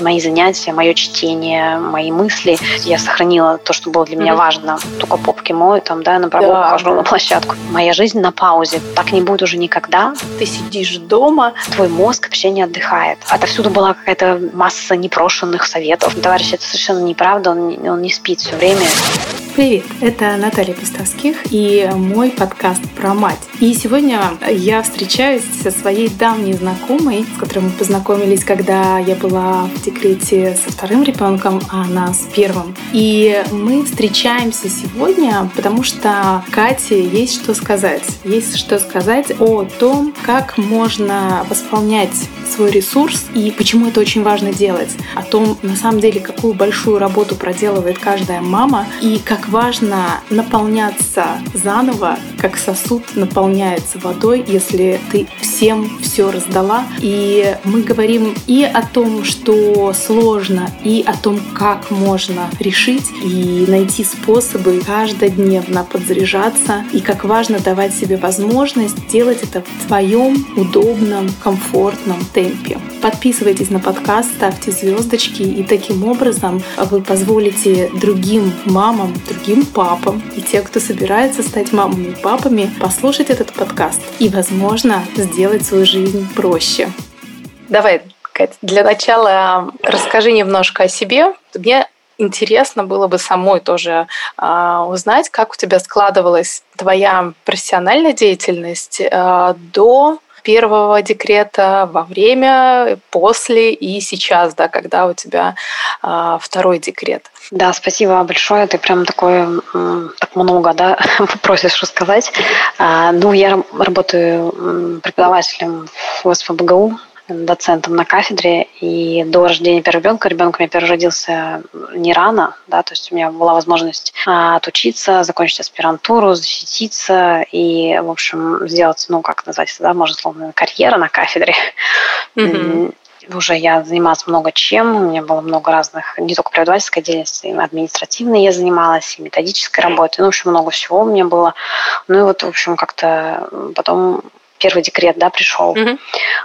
мои занятия, мое чтение, мои мысли. Я сохранила то, что было для меня важно. Только попки мою, там, да, на прогулку да, хожу на площадку. Моя жизнь на паузе. Так не будет уже никогда. Ты сидишь дома. Твой мозг вообще не отдыхает. Отовсюду была какая-то масса непрошенных советов. Товарищ, это совершенно неправда. Он, он не спит все время. Привет, это Наталья Пестовских и мой подкаст про мать. И сегодня я встречаюсь со своей давней знакомой, с которой мы познакомились, когда я была в декрете со вторым ребенком, а она с первым. И мы встречаемся сегодня, потому что Кате есть что сказать. Есть что сказать о том, как можно восполнять свой ресурс и почему это очень важно делать. О том, на самом деле, какую большую работу проделывает каждая мама и как как важно наполняться заново, как сосуд наполняется водой, если ты всем все раздала. И мы говорим и о том, что сложно, и о том, как можно решить и найти способы каждодневно подзаряжаться, и как важно давать себе возможность делать это в твоем удобном, комфортном темпе. Подписывайтесь на подкаст, ставьте звездочки, и таким образом вы позволите другим мамам, другим папам и тем, кто собирается стать мамами и папами, послушать этот подкаст и, возможно, сделать свою жизнь проще. Давай, Кать, для начала расскажи немножко о себе. Мне интересно было бы самой тоже э, узнать, как у тебя складывалась твоя профессиональная деятельность э, до первого декрета, во время, после и сейчас, да, когда у тебя э, второй декрет. Да, спасибо большое. Ты прям такое так много, да, просишь рассказать. А, ну, я работаю преподавателем в СПБГУ, доцентом на кафедре, и до рождения первого ребенка, ребенок у меня первый родился не рано, да, то есть у меня была возможность а, отучиться, закончить аспирантуру, защититься и, в общем, сделать, ну, как назвать это, да, можно словно карьера на кафедре. Mm-hmm уже я занималась много чем, у меня было много разных, не только преподавательской деятельности, административной я занималась, и методической работой, ну, в общем, много всего у меня было. Ну и вот, в общем, как-то потом первый декрет, да, пришел. Mm-hmm.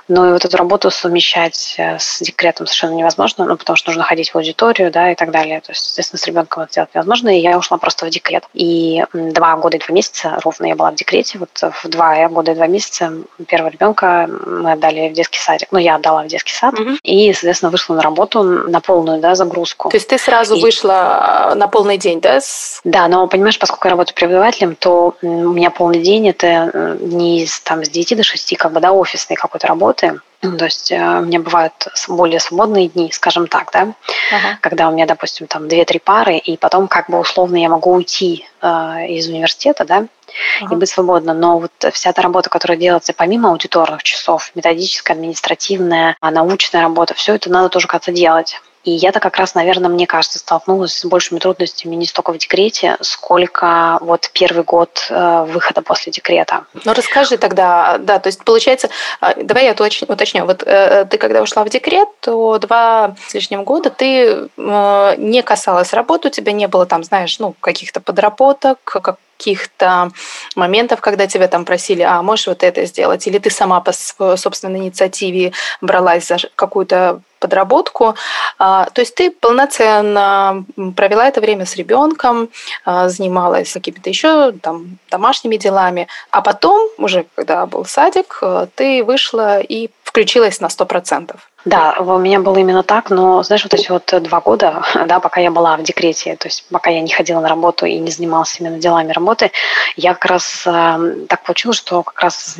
Но и вот эту работу совмещать э, с декретом совершенно невозможно, ну, потому что нужно ходить в аудиторию, да, и так далее. То есть, естественно, с ребенком это сделать невозможно, и я ушла просто в декрет. И два года и два месяца ровно я была в декрете. Вот в два года и два месяца первого ребенка мы отдали в детский садик. Ну, я отдала в детский сад. Mm-hmm. И, соответственно, вышла на работу на полную, да, загрузку. То есть ты сразу и... вышла на полный день, да? Да, но, понимаешь, поскольку я работаю преподавателем, то у меня полный день это э, не там, с 9 9 до 6 как бы, да, офисной какой-то работы. Ну, то есть э, у меня бывают более свободные дни, скажем так, да, uh-huh. когда у меня, допустим, там 2-3 пары, и потом как бы условно я могу уйти э, из университета, да, uh-huh. и быть свободна. Но вот вся та работа, которая делается помимо аудиторных часов, методическая, административная, научная работа, все это надо тоже как-то делать. И я-то как раз, наверное, мне кажется, столкнулась с большими трудностями не столько в декрете, сколько вот первый год э, выхода после декрета. Ну, расскажи тогда, да, то есть получается, а, давай я уточню, вот э, ты когда ушла в декрет, то два с лишним года ты э, не касалась работы, у тебя не было там, знаешь, ну, каких-то подработок, как каких-то моментов, когда тебя там просили, а можешь вот это сделать, или ты сама по собственной инициативе бралась за какую-то подработку. А, то есть ты полноценно провела это время с ребенком, а, занималась какими-то еще там домашними делами, а потом, уже когда был садик, ты вышла и включилась на 100%. Да, у меня было именно так, но, знаешь, вот эти вот два года, да, пока я была в декрете, то есть пока я не ходила на работу и не занималась именно делами работы, я как раз э, так получилось, что как раз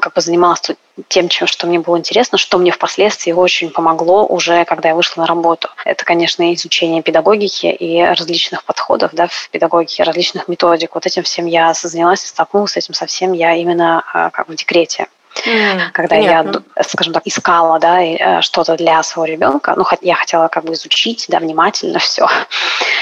как бы занималась тем, чем, что мне было интересно, что мне впоследствии очень помогло уже, когда я вышла на работу. Это, конечно, изучение педагогики и различных подходов да, в педагогике, различных методик. Вот этим всем я занялась, столкнулась с этим совсем я именно э, как в декрете. Mm, когда понятно. я, скажем так, искала да, э, что-то для своего ребенка, ну, я хотела как бы изучить, да, внимательно все.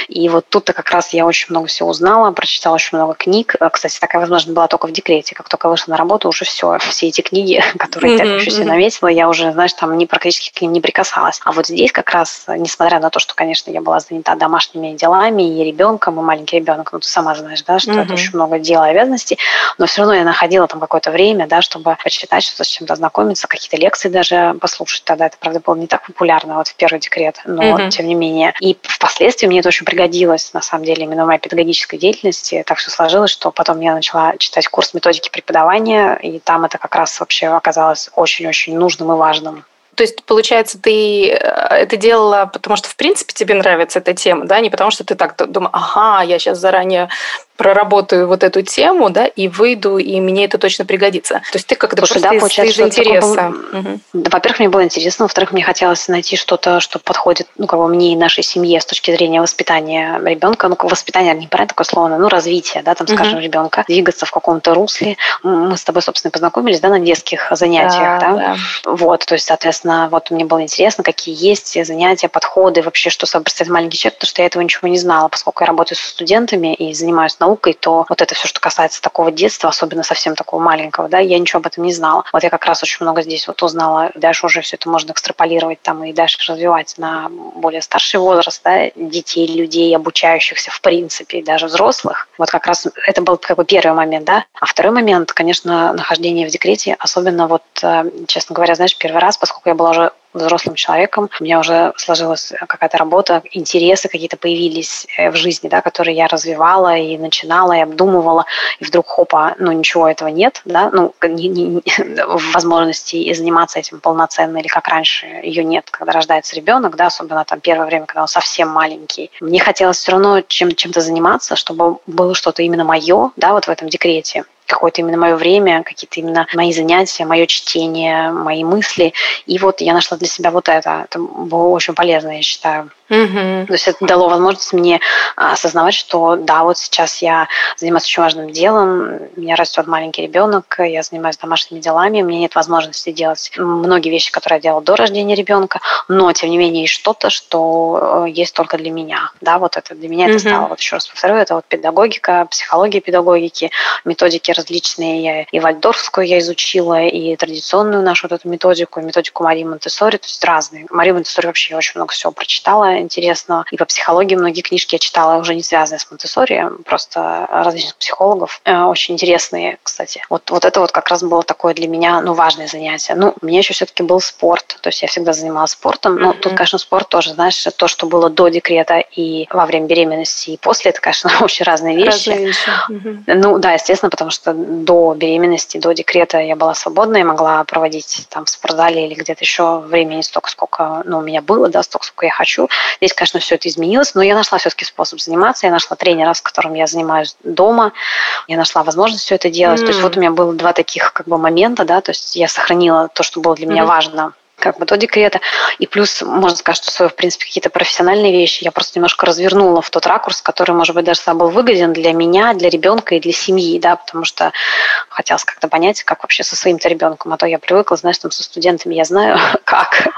И вот тут-то как раз я очень много всего узнала, прочитала очень много книг. Э, кстати, такая возможность была только в декрете. Как только вышла на работу, уже все, все эти книги, которые mm-hmm, я еще себе наметила, я уже, знаешь, там не практически к ним не прикасалась. А вот здесь как раз, несмотря на то, что, конечно, я была занята домашними делами и ребенком, и маленький ребенок, ну, ты сама знаешь, да, что mm-hmm. это очень много дел и обязанностей, но все равно я находила там какое-то время, да, чтобы почитать почитать, что-то с чем-то ознакомиться, какие-то лекции даже послушать. Тогда это, правда, было не так популярно, вот в первый декрет, но mm-hmm. тем не менее. И впоследствии мне это очень пригодилось, на самом деле, именно в моей педагогической деятельности. Так все сложилось, что потом я начала читать курс методики преподавания, и там это как раз вообще оказалось очень-очень нужным и важным. То есть, получается, ты э, это делала, потому что, в принципе, тебе нравится эта тема, да, не потому что ты так думаешь, ага, я сейчас заранее проработаю вот эту тему, да, и выйду, и мне это точно пригодится. То есть ты как-то просто да, из, из интереса. Был... Угу. Да, во-первых, мне было интересно, во-вторых, мне хотелось найти что-то, что подходит, ну, как бы мне и нашей семье с точки зрения воспитания ребенка, ну, воспитание, не правильно такое слово, ну, развитие, да, там, скажем, угу. ребенка, двигаться в каком-то русле. Мы с тобой, собственно, познакомились, да, на детских занятиях, да, да? да. Вот, то есть, соответственно, вот мне было интересно, какие есть занятия, подходы, вообще, что собой представляет маленький человек, потому что я этого ничего не знала, поскольку я работаю со студентами и занимаюсь наукой, то вот это все, что касается такого детства, особенно совсем такого маленького, да, я ничего об этом не знала. Вот я как раз очень много здесь вот узнала, дальше уже все это можно экстраполировать там и дальше развивать на более старший возраст, да, детей, людей, обучающихся в принципе, даже взрослых. Вот как раз это был как бы первый момент, да. А второй момент, конечно, нахождение в декрете, особенно вот, э, честно говоря, знаешь, первый раз, поскольку я была уже взрослым человеком. У меня уже сложилась какая-то работа, интересы какие-то появились э, в жизни, да, которые я развивала и начинала, и обдумывала, и вдруг хопа, ну ничего этого нет, да, ну не, не, возможности заниматься этим полноценно или как раньше ее нет, когда рождается ребенок, да, особенно там первое время, когда он совсем маленький. Мне хотелось все равно чем, чем-то заниматься, чтобы было что-то именно мое, да, вот в этом декрете какое-то именно мое время, какие-то именно мои занятия, мое чтение, мои мысли. И вот я нашла для себя вот это. Это было очень полезно, я считаю. Угу. То есть это дало возможность мне осознавать, что да, вот сейчас я занимаюсь очень важным делом, у меня растет маленький ребенок, я занимаюсь домашними делами, у меня нет возможности делать многие вещи, которые я делала до рождения ребенка, но тем не менее есть что-то, что э, есть только для меня. Да, вот это для меня угу. это стало, вот еще раз повторю, это вот педагогика, психология педагогики, методики различные. Я и вальдорфскую я изучила, и традиционную нашу вот эту методику, и методику Марии Монтессори, то есть разные. Марию Монтессори вообще очень много всего прочитала интересного. И по психологии многие книжки я читала уже не связанные с Монтессори, просто различных психологов. Э, очень интересные, кстати. Вот, вот это вот как раз было такое для меня, ну, важное занятие. Ну, у меня еще все-таки был спорт, то есть я всегда занималась спортом. Но mm-hmm. тут, конечно, спорт тоже, знаешь, то, что было до декрета и во время беременности, и после, это, конечно, очень разные вещи. Разные вещи. Mm-hmm. Ну, да, естественно, потому что до беременности, до декрета я была свободна и могла проводить там в спортзале или где-то еще времени столько, сколько ну, у меня было, да, столько, сколько я хочу. Здесь, конечно, все это изменилось, но я нашла все-таки способ заниматься. Я нашла тренера, с которым я занимаюсь дома. Я нашла возможность все это делать. Mm. То есть вот у меня было два таких как бы момента, да, то есть я сохранила то, что было для mm-hmm. меня важно как до декрета. И плюс, можно сказать, что свои, в принципе, какие-то профессиональные вещи я просто немножко развернула в тот ракурс, который, может быть, даже был выгоден для меня, для ребенка и для семьи, да, потому что хотелось как-то понять, как вообще со своим-то ребенком. А то я привыкла, знаешь, там со студентами я знаю, как.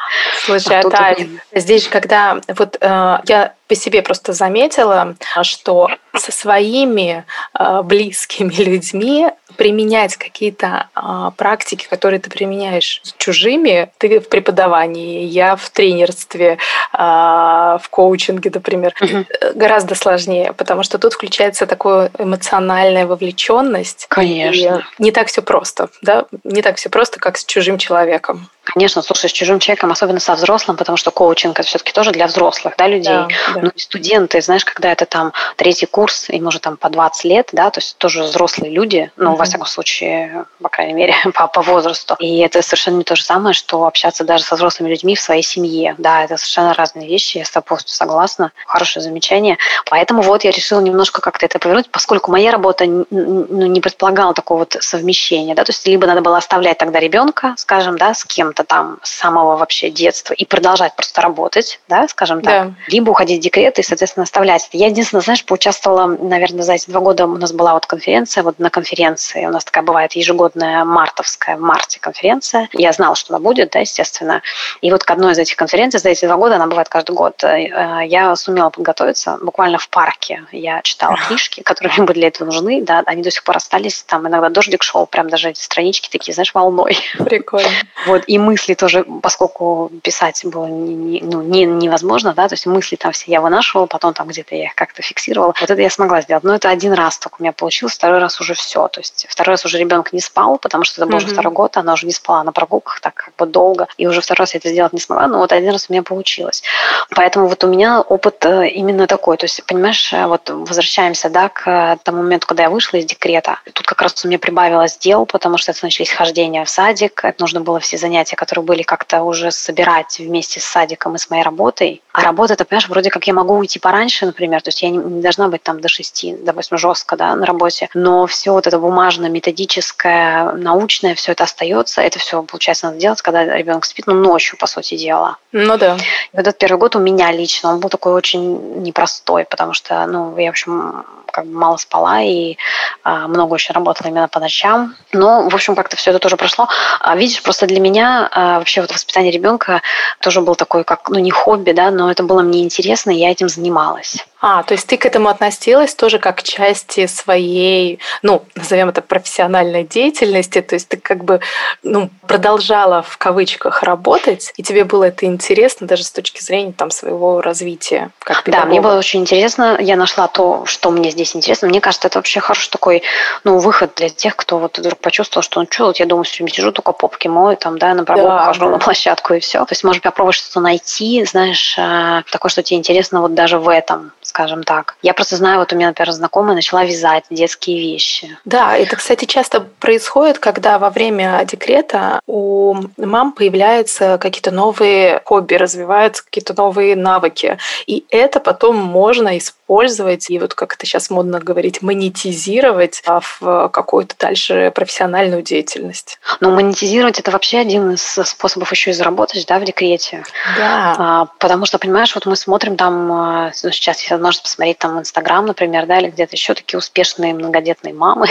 Слушай, а, а Тань, здесь, когда вот э, я по себе просто заметила, что со своими э, близкими людьми применять какие-то э, практики, которые ты применяешь с чужими, ты в преподавании, я в тренерстве, э, в коучинге, например, угу. гораздо сложнее, потому что тут включается такая эмоциональная вовлеченность. Конечно. И не так все просто, да, не так все просто, как с чужим человеком. Конечно, слушай, с чужим человеком, особенно со взрослым, потому что коучинг это все-таки тоже для взрослых, да, людей. Да, да. Ну, и студенты, знаешь, когда это там третий курс, им уже там по 20 лет, да, то есть тоже взрослые люди, ну, mm-hmm. во всяком случае, по крайней мере, по, по возрасту. И это совершенно не то же самое, что общаться даже со взрослыми людьми в своей семье. Да, это совершенно разные вещи, я с тобой согласна. Хорошее замечание. Поэтому вот я решила немножко как-то это повернуть, поскольку моя работа ну, не предполагала такого вот совмещения, да, то есть либо надо было оставлять тогда ребенка, скажем, да, с кем кем-то там с самого вообще детства и продолжать просто работать, да, скажем так, да. либо уходить в декрет и, соответственно, оставлять это. Я единственное, знаешь, поучаствовала, наверное, за эти два года у нас была вот конференция, вот на конференции, у нас такая бывает ежегодная мартовская, в марте конференция. Я знала, что она будет, да, естественно. И вот к одной из этих конференций за эти два года, она бывает каждый год, э, я сумела подготовиться буквально в парке. Я читала книжки, которые мне были для этого нужны, да, они до сих пор остались, там иногда дождик шел, прям даже эти странички такие, знаешь, волной. Прикольно. Вот, и мысли тоже, поскольку писать было не, ну, не, невозможно, да, то есть мысли там все я вынашивала, потом там где-то я их как-то фиксировала. Вот это я смогла сделать. Но это один раз только у меня получилось, второй раз уже все. То есть второй раз уже ребенок не спал, потому что это был уже второй год, она уже не спала на прогулках так как бы долго, и уже второй раз я это сделать не смогла, но вот один раз у меня получилось. Поэтому вот у меня опыт э, именно такой. То есть, понимаешь, э, вот возвращаемся, да, к тому моменту, когда я вышла из декрета. Тут как раз у меня прибавилось дел, потому что это начались хождения в садик, это нужно было все занятия, которые были как-то уже собирать вместе с садиком и с моей работой. А работа, это, понимаешь, вроде как я могу уйти пораньше, например, то есть я не, не должна быть там до шести, допустим, жестко, да, на работе, но все вот это бумажное, методическое, научное, все это остается, это все, получается, надо делать, когда ребенок спит, ну, ночью, по сути дела. Ну да. И вот этот первый год у меня лично, он был такой очень непростой, потому что, ну, я, в общем, как бы мало спала и а, много очень работала именно по ночам. Но, в общем, как-то все это тоже прошло. А, видишь, просто для меня а, вообще вот воспитание ребенка тоже был такой, как, ну, не хобби, да, но это было мне интересно, и я этим занималась. А, то есть ты к этому относилась тоже как к части своей, ну, назовем это профессиональной деятельности, то есть ты как бы ну, продолжала в кавычках работать, и тебе было это интересно даже с точки зрения там своего развития как педагога. Да, мне было очень интересно, я нашла то, что мне здесь интересно. Мне кажется, это вообще хороший такой, ну, выход для тех, кто вот вдруг почувствовал, что ну что, вот я дома все время сижу, только попки мою, там, да, на прогулку да, хожу да. на площадку и все. То есть, может, попробовать что-то найти, знаешь, э, такое, что тебе интересно вот даже в этом скажем так. Я просто знаю, вот у меня, например, знакомая начала вязать детские вещи. Да, это, кстати, часто происходит, когда во время декрета у мам появляются какие-то новые хобби, развиваются какие-то новые навыки. И это потом можно использовать и вот как это сейчас модно говорить, монетизировать а, в какую-то дальше профессиональную деятельность. Ну, монетизировать это вообще один из способов еще и заработать, да, в декрете. Да. А, потому что, понимаешь, вот мы смотрим там, а, ну, сейчас есть возможность посмотреть там в Инстаграм, например, да, или где-то еще такие успешные многодетные мамы.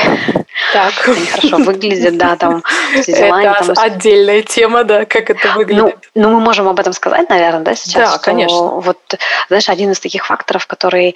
Так. Они хорошо выглядят, да, там. Это отдельная тема, да, как это ну, выглядит. Ну, мы можем об этом сказать, наверное, да, сейчас? Да, конечно. Вот, знаешь, один из таких факторов, который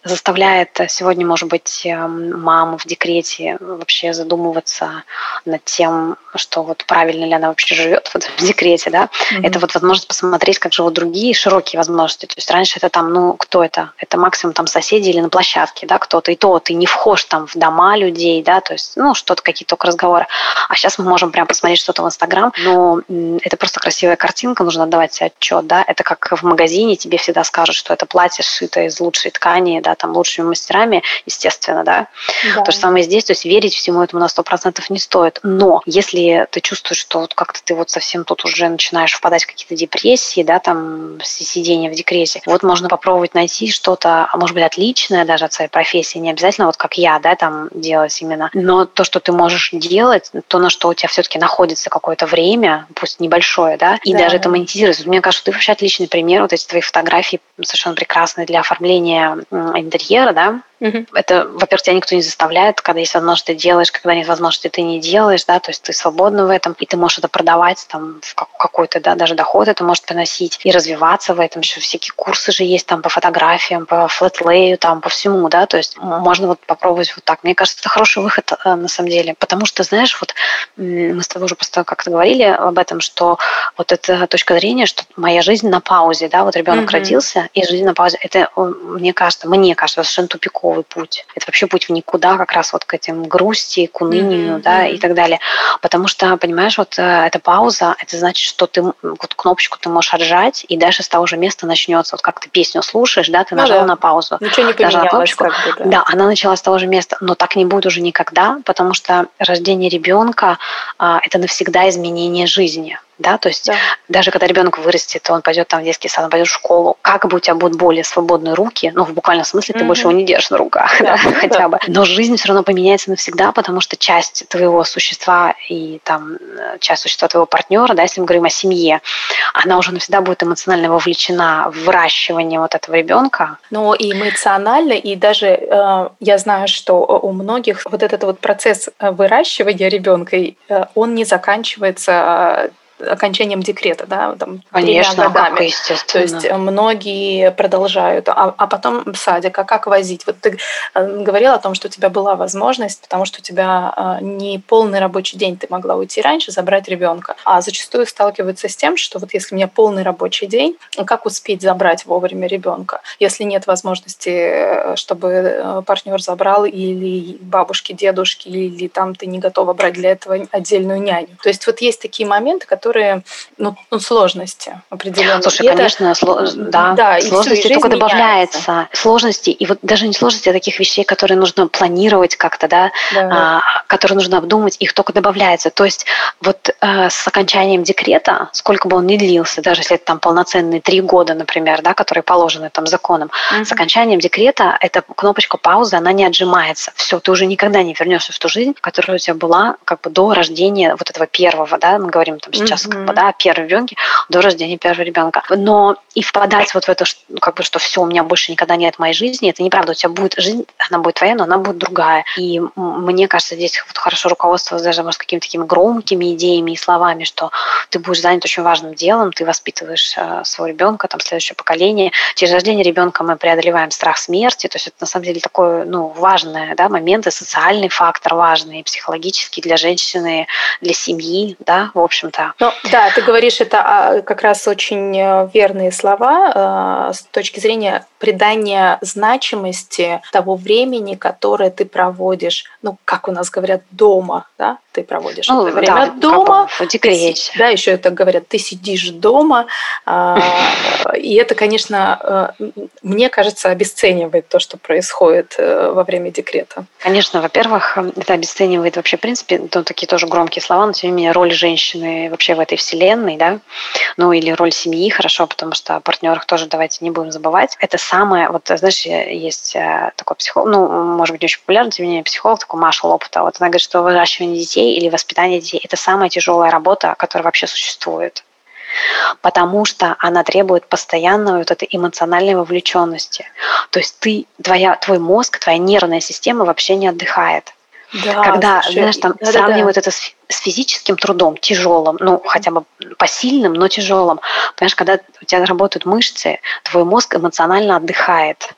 заставляет сегодня, может быть, эм, маму в декрете вообще задумываться над тем, что вот правильно ли она вообще живет в этом декрете, да, mm-hmm. это вот возможность посмотреть, как живут другие широкие возможности. То есть раньше это там, ну, кто это? Это максимум там соседи или на площадке, да, кто-то, и то ты не вхож там в дома людей, да, то есть, ну, что-то, какие-то только разговоры. А сейчас мы можем прям посмотреть что-то в Инстаграм, но это просто красивая картинка, нужно отдавать себе отчет, да, это как в магазине тебе всегда скажут, что это платье сшито из лучшей ткани, да, там лучшими мастерами, естественно, да. да. То же самое здесь, то есть верить всему этому на сто процентов не стоит. Но если ты чувствуешь, что вот как-то ты вот совсем тут уже начинаешь впадать в какие-то депрессии, да, там сидение в декрете, вот можно попробовать найти что-то, может быть, отличное даже от своей профессии, не обязательно вот как я, да, там делать именно, но то, что ты можешь делать, то, на что у тебя все-таки находится какое-то время, пусть небольшое, да, и да. даже это монетизируется. Мне кажется, ты вообще отличный пример, вот эти твои фотографии совершенно прекрасные для оформления интерьера, да, Угу. Это, во-первых, тебя никто не заставляет, когда есть возможность, ты делаешь, когда нет возможности, ты не делаешь, да, то есть ты свободна в этом, и ты можешь это продавать, там, в какой-то, да, даже доход это может приносить, и развиваться в этом, еще всякие курсы же есть там по фотографиям, по флетлею, там, по всему, да, то есть можно вот попробовать вот так. Мне кажется, это хороший выход э, на самом деле, потому что, знаешь, вот мы с тобой уже просто как-то говорили об этом, что вот эта точка зрения, что моя жизнь на паузе, да, вот ребенок угу. родился, и жизнь на паузе, это, мне кажется, мне кажется, совершенно тупиково новый путь. Это вообще путь в никуда, как раз вот к этим грусти, к унынию, mm-hmm. да, и так далее. Потому что, понимаешь, вот э, эта пауза, это значит, что ты вот кнопочку ты можешь отжать, и дальше с того же места начнется. Вот как ты песню слушаешь, да, ты ну, нажал да. на паузу. Ничего не поменялось. Кнопочку, как бы, да. да, она началась с того же места, но так не будет уже никогда, потому что рождение ребенка а, это навсегда изменение жизни да, то есть да. даже когда ребенок вырастет, он пойдет там в детский сад, он пойдет в школу, как бы у тебя будут более свободные руки, ну, в буквальном смысле, mm-hmm. ты больше его не держишь на руках, да, да, хотя бы, но жизнь все равно поменяется навсегда, потому что часть твоего существа и там э, часть существа твоего партнера, да, если мы говорим о семье, она уже навсегда будет эмоционально вовлечена в выращивание вот этого ребенка. Но и эмоционально, и даже э, я знаю, что у многих вот этот вот процесс э, выращивания ребенка, э, он не заканчивается окончанием декрета, да, там, Конечно, годами. Как, естественно. То есть э, многие продолжают, а, а потом садик, а как возить? Вот ты э, говорила о том, что у тебя была возможность, потому что у тебя э, не полный рабочий день, ты могла уйти раньше, забрать ребенка. А зачастую сталкиваются с тем, что вот если у меня полный рабочий день, как успеть забрать вовремя ребенка, если нет возможности, чтобы партнер забрал или бабушки, дедушки, или там ты не готова брать для этого отдельную няню. То есть вот есть такие моменты, которые, ну, ну сложности определенные. Слушай, и конечно, это, сло... да, да, сложности только добавляется. Меняется. Сложности, и вот даже не сложности, а таких вещей, которые нужно планировать как-то, да, да. А, которые нужно обдумать, их только добавляется. То есть вот э, с окончанием декрета, сколько бы он ни длился, даже если это там полноценные три года, например, да, которые положены там законом, mm-hmm. с окончанием декрета эта кнопочка паузы, она не отжимается. Все, ты уже никогда не вернешься в ту жизнь, которая у тебя была как бы до рождения вот этого первого, да, мы говорим там сейчас mm-hmm. как бы, да, о первом ребенке, до рождения первого ребенка. Но и впадать вот в это, ну, как бы, что все, у меня больше никогда нет моей жизни, это неправда. У тебя будет жизнь, она будет твоя, но она будет другая. И мне кажется, здесь вот хорошо руководствоваться даже, может, какими-то такими громкими идеями и словами, что ты будешь занят очень важным делом, ты воспитываешь э, своего ребенка, там, следующее поколение. Через рождение ребенка мы преодолеваем страх смерти, то есть это на самом деле такой, ну, важный, да, момент, и социальный фактор важный, и психологический для женщины, для семьи, да, в общем-то. Да, ты говоришь, это а, как раз очень э, верные слова э, с точки зрения придания значимости того времени, которое ты проводишь, ну, как у нас говорят, дома, да, ты проводишь ну, это время да, дома. В декрете. Да, еще это говорят, ты сидишь дома, а, и это, конечно, э, мне кажется, обесценивает то, что происходит во время декрета. Конечно, во-первых, это обесценивает вообще, в принципе, ну, такие тоже громкие слова, но тем не менее роль женщины вообще в этой вселенной, да, ну или роль семьи, хорошо, потому что о партнерах тоже давайте не будем забывать. Это самое, вот знаешь, есть э, такой психолог, ну, может быть, очень популярный, тем не менее, психолог, такой Маша Лопута. Вот она говорит, что выращивание детей или воспитание детей – это самая тяжелая работа, которая вообще существует потому что она требует постоянной вот этой эмоциональной вовлеченности. То есть ты, твоя, твой мозг, твоя нервная система вообще не отдыхает. Да, Когда, слушай, знаешь, там да, сравнивают да, да. это с, с физическим трудом, тяжелым, ну, хотя бы посильным, но тяжелым. Понимаешь, когда у тебя работают мышцы, твой мозг эмоционально отдыхает.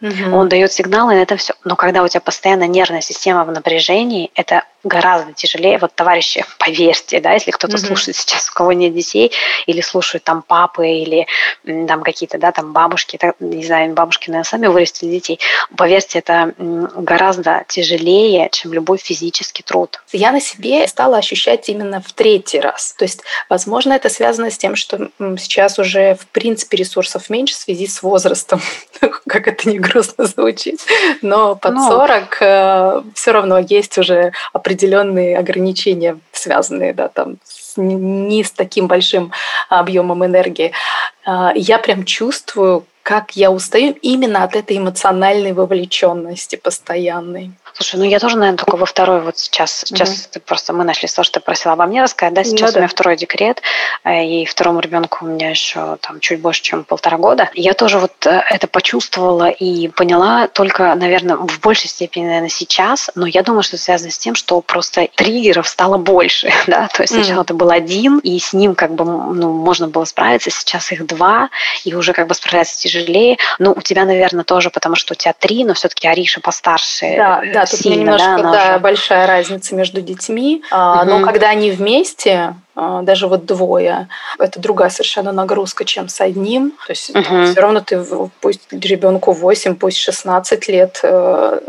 Угу. Он дает сигналы, и это все. Но когда у тебя постоянно нервная система в напряжении, это гораздо тяжелее. Вот, товарищи, поверьте, да, если кто-то mm-hmm. слушает сейчас, у кого нет детей, или слушают там папы, или там какие-то, да, там бабушки, так, не знаю, бабушки, наверное, сами вырастили детей, поверьте, это гораздо тяжелее, чем любой физический труд. Я на себе стала ощущать именно в третий раз. То есть, возможно, это связано с тем, что сейчас уже, в принципе, ресурсов меньше в связи с возрастом, как это не грустно звучит, но под ну, 40 э, все равно есть уже определенные определенные ограничения, связанные да, там, с, не с таким большим объемом энергии. А, я прям чувствую, как я устаю именно от этой эмоциональной вовлеченности постоянной. Слушай, ну я тоже, наверное, только во второй вот сейчас. Сейчас угу. ты просто мы нашли то, что ты просила обо мне рассказать. Да, сейчас ну, да. у меня второй декрет, э, и второму ребенку у меня еще там чуть больше, чем полтора года. Я тоже вот э, это почувствовала и поняла только, наверное, в большей степени, наверное, сейчас. Но я думаю, что это связано с тем, что просто триггеров стало больше, да. То есть сначала mm. это был один, и с ним как бы ну, можно было справиться. Сейчас их два, и уже как бы справляться тяжелее. Ну, у тебя, наверное, тоже, потому что у тебя три, но все-таки Ариша постарше. Да, да, тут сильно, немножко да, да, большая разница между детьми. Угу. Но когда они вместе, а, даже вот двое, это другая совершенно нагрузка, чем с одним. То есть угу. все равно ты, пусть ребенку 8, пусть 16 лет, э,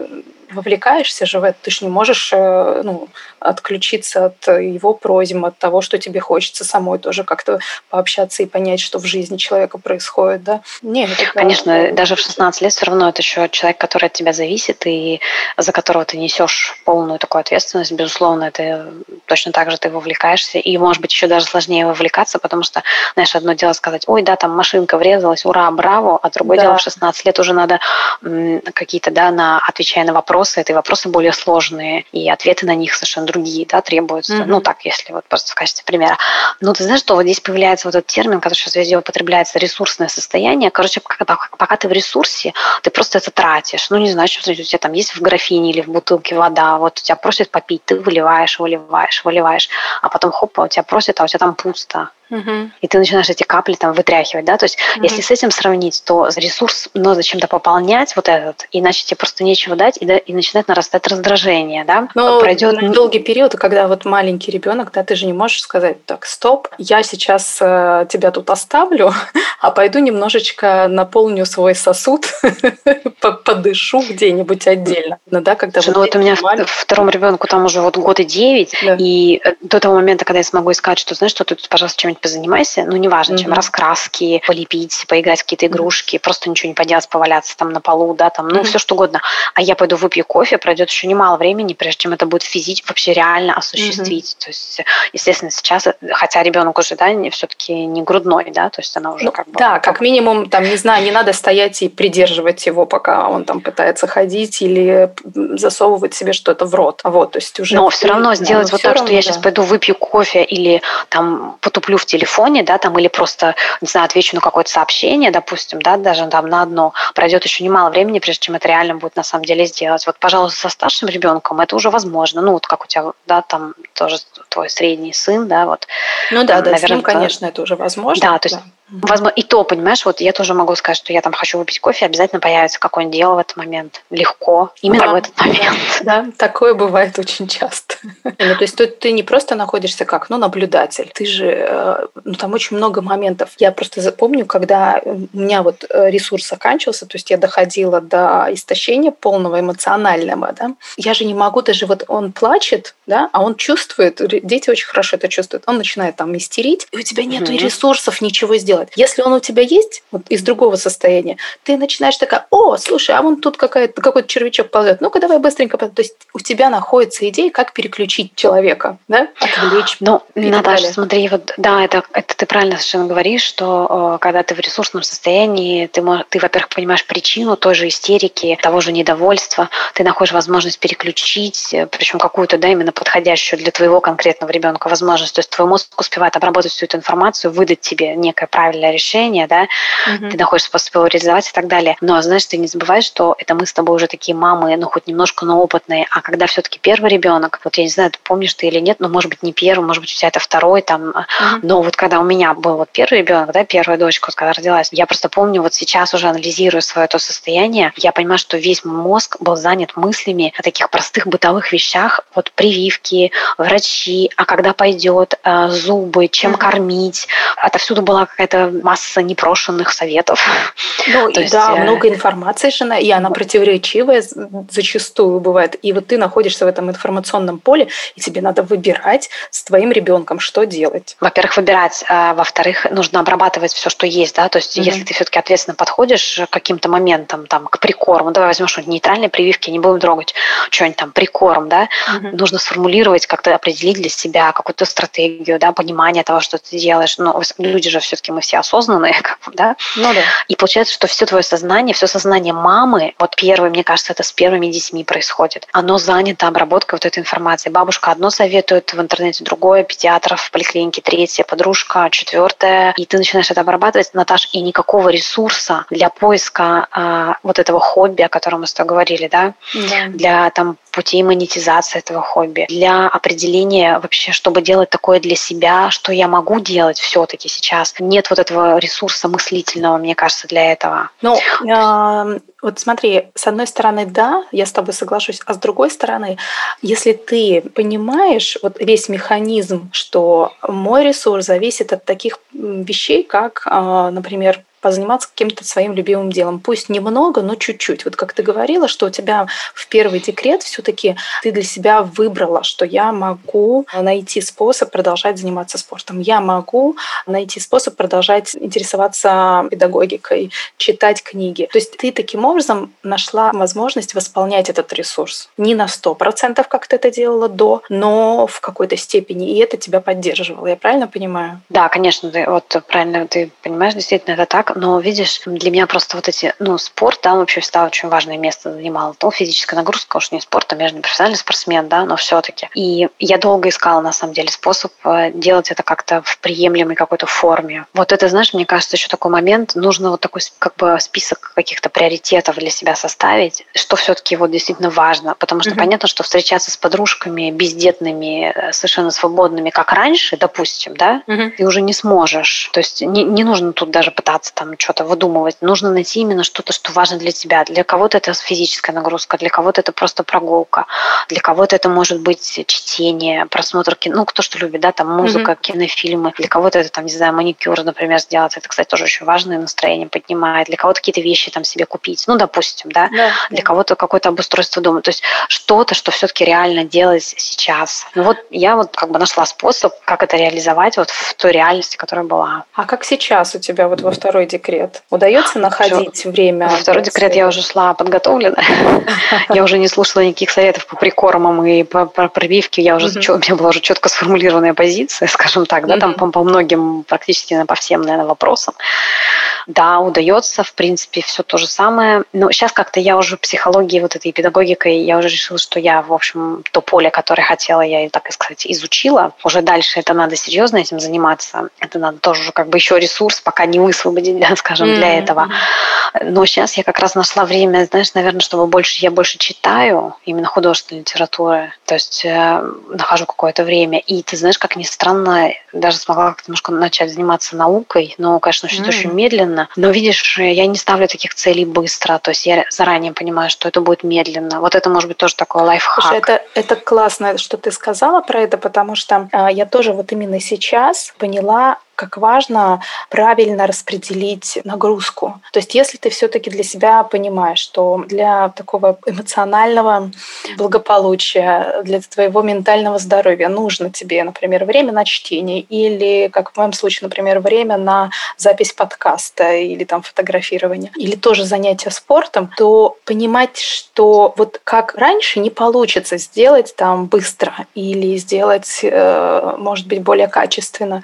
вовлекаешься же в это, ты же не можешь э, ну, отключиться от его просьб, от того, что тебе хочется самой тоже как-то пообщаться и понять, что в жизни человека происходит, да? Нет, это, Конечно, да, даже в 16 лет все равно это еще человек, который от тебя зависит и за которого ты несешь полную такую ответственность, безусловно, это точно так же ты вовлекаешься, и, может быть, еще даже сложнее вовлекаться, потому что, знаешь, одно дело сказать, ой, да, там машинка врезалась, ура, браво, а другое да. дело в 16 лет уже надо какие-то, да, на, отвечая на вопросы, вопросы, это и вопросы более сложные, и ответы на них совершенно другие, да, требуются. Mm-hmm. Ну, так, если вот просто в качестве примера. Но ты знаешь, что вот здесь появляется вот этот термин, который сейчас везде употребляется, ресурсное состояние. Короче, пока, пока ты в ресурсе, ты просто это тратишь. Ну, не знаю, что у тебя там есть в графине или в бутылке вода, вот у тебя просят попить, ты выливаешь, выливаешь, выливаешь, а потом хоп, у тебя просят, а у тебя там пусто. Угу. И ты начинаешь эти капли там вытряхивать, да, то есть угу. если с этим сравнить, то ресурс но зачем-то пополнять вот этот, иначе тебе просто нечего дать, и, да, и начинает нарастать раздражение, да. Но пройдет долгий период, когда вот маленький ребенок, да, ты же не можешь сказать, так, стоп, я сейчас э, тебя тут оставлю, а пойду немножечко наполню свой сосуд, подышу где-нибудь отдельно, ну да, когда. Ну вот у меня второму ребенку там уже вот год и девять, и до того момента, когда я смогу искать, что знаешь, что ты тут, пожалуйста, чем-нибудь позанимайся, ну, неважно, mm-hmm. чем раскраски, полепить, поиграть в какие-то игрушки, просто ничего не поделать, поваляться там на полу, да, там, ну, mm-hmm. все что угодно. А я пойду выпью кофе, пройдет еще немало времени, прежде чем это будет физически вообще реально осуществить. Mm-hmm. То есть, естественно, сейчас, хотя ребенок уже, да, все-таки не грудной, да, то есть она уже ну, как бы... Да, как минимум, там, не знаю, не надо стоять и придерживать его, пока он там пытается ходить или засовывать себе что-то в рот. Вот, то есть уже... Но все равно сделать вот так, равно, что я да. сейчас пойду выпью кофе или там потуплю в телефоне, да, там, или просто, не знаю, отвечу на какое-то сообщение, допустим, да, даже там на одно, пройдет еще немало времени, прежде чем это реально будет на самом деле сделать. Вот, пожалуйста, со старшим ребенком это уже возможно. Ну, вот как у тебя, да, там тоже твой средний сын, да, вот. Ну да, да, наверное, с ним, конечно, это уже возможно. Да, то есть да. Возможно, и то, понимаешь, вот я тоже могу сказать, что я там хочу выпить кофе, обязательно появится какое-нибудь дело в этот момент. Легко, именно да, в этот момент. Да, такое бывает очень часто. Ну, то есть тут ты не просто находишься как, ну, наблюдатель. Ты же, э, ну, там очень много моментов. Я просто запомню, когда у меня вот э, ресурс заканчивался, то есть я доходила до истощения полного эмоционального, да, я же не могу даже, вот он плачет, да, а он чувствует, дети очень хорошо это чувствуют, он начинает там истерить, и у тебя нет ресурсов ничего сделать сделать. Если он у тебя есть вот, из другого состояния, ты начинаешь такая, о, слушай, а вон тут какая-то, какой-то червячок ползет, ну-ка давай быстренько. То есть у тебя находится идея, как переключить человека, да, отвлечь. Ну, Наташа, смотри, вот, да, это, это ты правильно совершенно говоришь, что э, когда ты в ресурсном состоянии, ты, ты во-первых, понимаешь причину той же истерики, того же недовольства, ты находишь возможность переключить, э, причем какую-то, да, именно подходящую для твоего конкретного ребенка возможность. То есть твой мозг успевает обработать всю эту информацию, выдать тебе некое правильное правильное решение, да, угу. ты находишь способ его реализовать и так далее. Но, знаешь, ты не забывай, что это мы с тобой уже такие мамы, ну, хоть немножко, но опытные, а когда все-таки первый ребенок, вот я не знаю, ты помнишь ты или нет, но, может быть, не первый, может быть, у тебя это второй, там, угу. но вот когда у меня был вот первый ребенок, да, первая дочка, вот когда родилась, я просто помню, вот сейчас уже анализируя свое то состояние, я понимаю, что весь мой мозг был занят мыслями о таких простых бытовых вещах, вот прививки, врачи, а когда пойдет, э, зубы, чем угу. кормить, отовсюду была какая-то какая масса непрошенных советов. Ну, То есть, да, э... много информации же, и она противоречивая зачастую бывает. И вот ты находишься в этом информационном поле, и тебе надо выбирать с твоим ребенком, что делать. Во-первых, выбирать, а во-вторых, нужно обрабатывать все, что есть, да, то есть mm-hmm. если ты все-таки ответственно подходишь к каким-то моментам, там, к прикорму, давай возьмем что-нибудь нейтральные прививки, не будем трогать что-нибудь там, прикорм, да, mm-hmm. нужно сформулировать, как-то определить для себя какую-то стратегию, да, понимание того, что ты делаешь. Но люди же все-таки мы все осознанные, как бы, да? Ну да. И получается, что все твое сознание, все сознание мамы, вот первое, мне кажется, это с первыми детьми происходит. Оно занято обработкой вот этой информации. Бабушка одно советует в интернете, другое, педиатров в поликлинике, третье, подружка, четвертое. И ты начинаешь это обрабатывать, Наташ, и никакого ресурса для поиска а, вот этого хобби, о котором мы с тобой говорили, да? да. Для там путей монетизации этого хобби, для определения вообще, чтобы делать такое для себя, что я могу делать все-таки сейчас. Нет вот этого ресурса мыслительного, мне кажется, для этого. Ну, э, вот смотри, с одной стороны, да, я с тобой соглашусь, а с другой стороны, если ты понимаешь вот весь механизм, что мой ресурс зависит от таких вещей, как, э, например, позаниматься каким-то своим любимым делом. Пусть немного, но чуть-чуть. Вот как ты говорила, что у тебя в первый декрет все-таки ты для себя выбрала, что я могу найти способ продолжать заниматься спортом. Я могу найти способ продолжать интересоваться педагогикой, читать книги. То есть ты таким образом нашла возможность восполнять этот ресурс. Не на 100%, как ты это делала до, но в какой-то степени. И это тебя поддерживало. Я правильно понимаю? Да, конечно, ты, вот правильно ты понимаешь, действительно это так, но видишь, для меня просто вот эти, ну, спорт, да, вообще всегда очень важное место занимал. То физическая нагрузка, уж не спорт, а между профессиональный спортсмен, да, но все-таки. И я долго искала, на самом деле, способ э, делать это как-то в приемлемой какой-то форме. Вот это, знаешь, мне кажется, еще такой момент, нужно вот такой как бы список каких-то приоритетов для себя составить, что все-таки вот действительно важно, потому что mm-hmm. понятно, что встречаться с подружками бездетными, э, совершенно свободными, как раньше, допустим, да, mm-hmm. ты уже не сможешь. То есть не, не нужно тут даже пытаться там что-то выдумывать, нужно найти именно что-то, что важно для тебя. Для кого-то это физическая нагрузка, для кого-то это просто прогулка, для кого-то это может быть чтение, просмотр кино, ну, кто что любит, да, там музыка, mm-hmm. кинофильмы. Для кого-то это, там, не знаю, маникюр, например, сделать. Это, кстати, тоже очень важное настроение поднимает. Для кого-то какие-то вещи там себе купить, ну, допустим, да. да для да. кого-то какое-то обустройство дома. То есть что-то, что все-таки реально делать сейчас. Ну, вот я вот как бы нашла способ, как это реализовать вот в той реальности, которая была. А как сейчас у тебя вот во второй декрет? Удается находить Все. время? Во второй декрет я уже шла подготовлена. Я уже не слушала никаких советов по прикормам и по пробивке. Я уже, у меня была уже четко сформулированная позиция, скажем так, да, там по многим, практически по всем, наверное, вопросам. Да, удается, в принципе, все то же самое. Но сейчас как-то я уже психологией, вот этой педагогикой, я уже решила, что я, в общем, то поле, которое хотела, я, так сказать, изучила. Уже дальше это надо серьезно этим заниматься. Это надо тоже как бы еще ресурс пока не высвободить, да, скажем, mm-hmm. для этого. Но сейчас я как раз нашла время, знаешь, наверное, чтобы больше, я больше читаю именно художественной литературы. То есть э, нахожу какое-то время. И ты знаешь, как ни странно, даже смогла как-то немножко начать заниматься наукой, но, конечно, все mm-hmm. очень медленно медленно. Но видишь, я не ставлю таких целей быстро. То есть я заранее понимаю, что это будет медленно. Вот это может быть тоже такой лайфхак. Слушай, это, это классно, что ты сказала про это, потому что э, я тоже вот именно сейчас поняла, как важно правильно распределить нагрузку. То есть если ты все-таки для себя понимаешь, что для такого эмоционального благополучия, для твоего ментального здоровья нужно тебе, например, время на чтение или, как в моем случае, например, время на запись подкаста или там фотографирование, или тоже занятия спортом, то понимать, что вот как раньше не получится сделать там быстро или сделать, э, может быть, более качественно.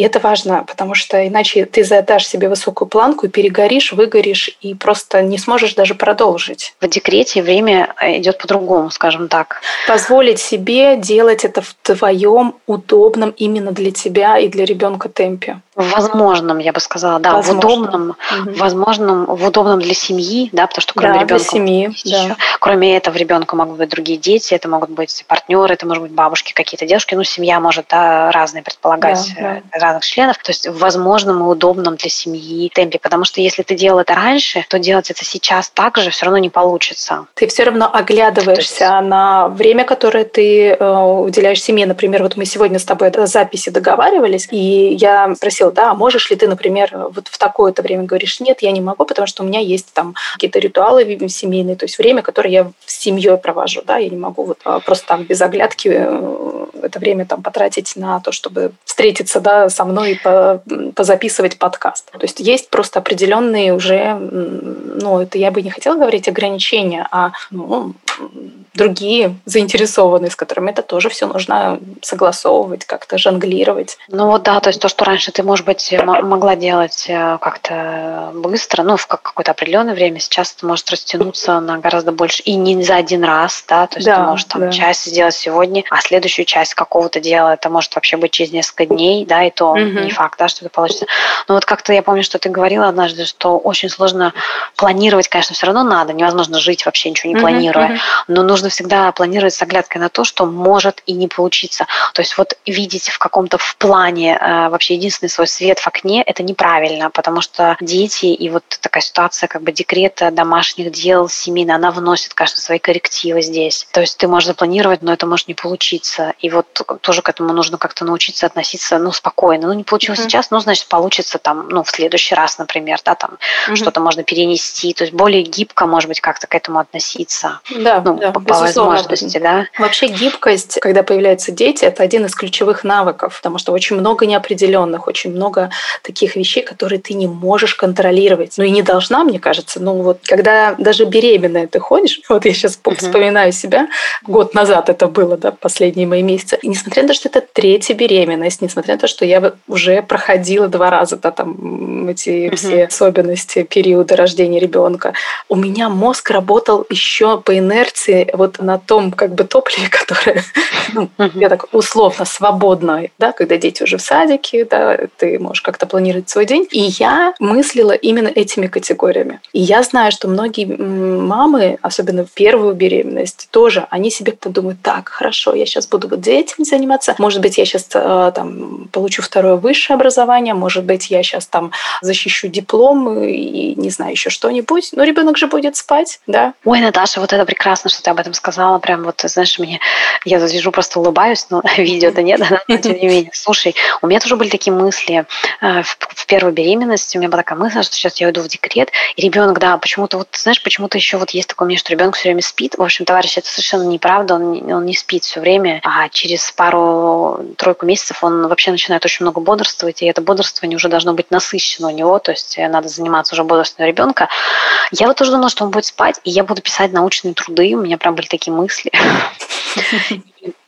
И это важно, потому что иначе ты задашь себе высокую планку, перегоришь, выгоришь и просто не сможешь даже продолжить. В декрете время э, идет по-другому, скажем так. Позволить себе делать это в твоем удобном именно для тебя и для ребенка темпе. В возможном, я бы сказала, да, Возможно. в удобном, угу. возможном, в удобном для семьи, да, потому что кроме да, ребенка, семьи, еще, да. кроме этого ребенка могут быть другие дети, это могут быть партнеры, это могут быть бабушки, какие-то девушки, ну семья может да, разные предполагать да, да. разных членов, то есть в возможном и удобном для семьи темпе, потому что если ты делал это раньше, то делать это сейчас также все равно не получится. Ты все равно оглядываешься есть... на время, которое ты э, уделяешь семье, например, вот мы сегодня с тобой о записи договаривались, и я просила да, можешь ли ты, например, вот в такое-то время говоришь, нет, я не могу, потому что у меня есть там какие-то ритуалы семейные, то есть время, которое я с семьей провожу, да, я не могу вот а, просто так без оглядки э, это время там потратить на то, чтобы встретиться, да, со мной и позаписывать подкаст. То есть есть просто определенные уже, ну, это я бы не хотела говорить ограничения, а ну, другие заинтересованные, с которыми это тоже все нужно согласовывать, как-то жонглировать. Ну вот да, то есть то, что раньше ты, может быть, могла делать э, как-то быстро, ну, в какое-то определенное время, сейчас это может растянуться на гораздо больше. И не за один раз, да, то есть да, ты можешь там да. часть сделать сегодня, а следующую часть какого-то дела это может вообще быть через несколько дней, да, и то угу. не факт, да, что это получится. Но вот как-то я помню, что ты говорила однажды, что очень сложно планировать, конечно, все равно надо, невозможно жить вообще ничего не угу, планируя, угу. но нужно всегда планировать с оглядкой на то, что может и не получиться. То есть вот видеть в каком-то в плане э, вообще единственный свой свет в окне, это неправильно, потому что дети и вот такая ситуация как бы декрета, домашних дел, семейной, она вносит, конечно, свои коррективы здесь. То есть ты можешь запланировать, но это может не получиться. И вот тоже к этому нужно как-то научиться относиться, ну, спокойно. Ну, не получилось uh-huh. сейчас, ну, значит, получится там, ну, в следующий раз, например, да, там uh-huh. что-то можно перенести. То есть более гибко, может быть, как-то к этому относиться. Да, ну, да по возможности, да. Вообще гибкость, когда появляются дети, это один из ключевых навыков, потому что очень много неопределенных, очень много таких вещей, которые ты не можешь контролировать. Ну и не должна, мне кажется. Ну вот когда даже беременная ты ходишь, вот я сейчас uh-huh. вспоминаю себя, год назад это было, да, последние мои месяцы. И несмотря на то, что это третья беременность, несмотря на то, что я уже проходила два раза, да, там эти uh-huh. все особенности периода рождения ребенка, у меня мозг работал еще по инерции вот на том как бы топливе, которое, ну, я так условно свободно, да, когда дети уже в садике, да, ты можешь как-то планировать свой день. И я мыслила именно этими категориями. И я знаю, что многие мамы, особенно в первую беременность, тоже, они себе думают, так, хорошо, я сейчас буду вот этим заниматься, может быть, я сейчас э, там получу второе высшее образование, может быть, я сейчас там защищу диплом и не знаю еще что-нибудь, но ребенок же будет спать, да. Ой, Наташа, вот это прекрасно, что ты об этом сказала, прям вот, знаешь, мне, я сижу, просто улыбаюсь, но видео-то нет, но тем не менее. Слушай, у меня тоже были такие мысли э, в первую беременность, у меня была такая мысль, что сейчас я уйду в декрет, и ребенок, да, почему-то вот, знаешь, почему-то еще вот есть такое мнение, что ребенок все время спит. В общем, товарищ, это совершенно неправда, он, он не спит все время, а через пару-тройку месяцев он вообще начинает очень много бодрствовать, и это бодрствование уже должно быть насыщено у него, то есть надо заниматься уже бодрствованием ребенка. Я вот тоже думала, что он будет спать, и я буду писать научные труды, у меня прям были такие мысли.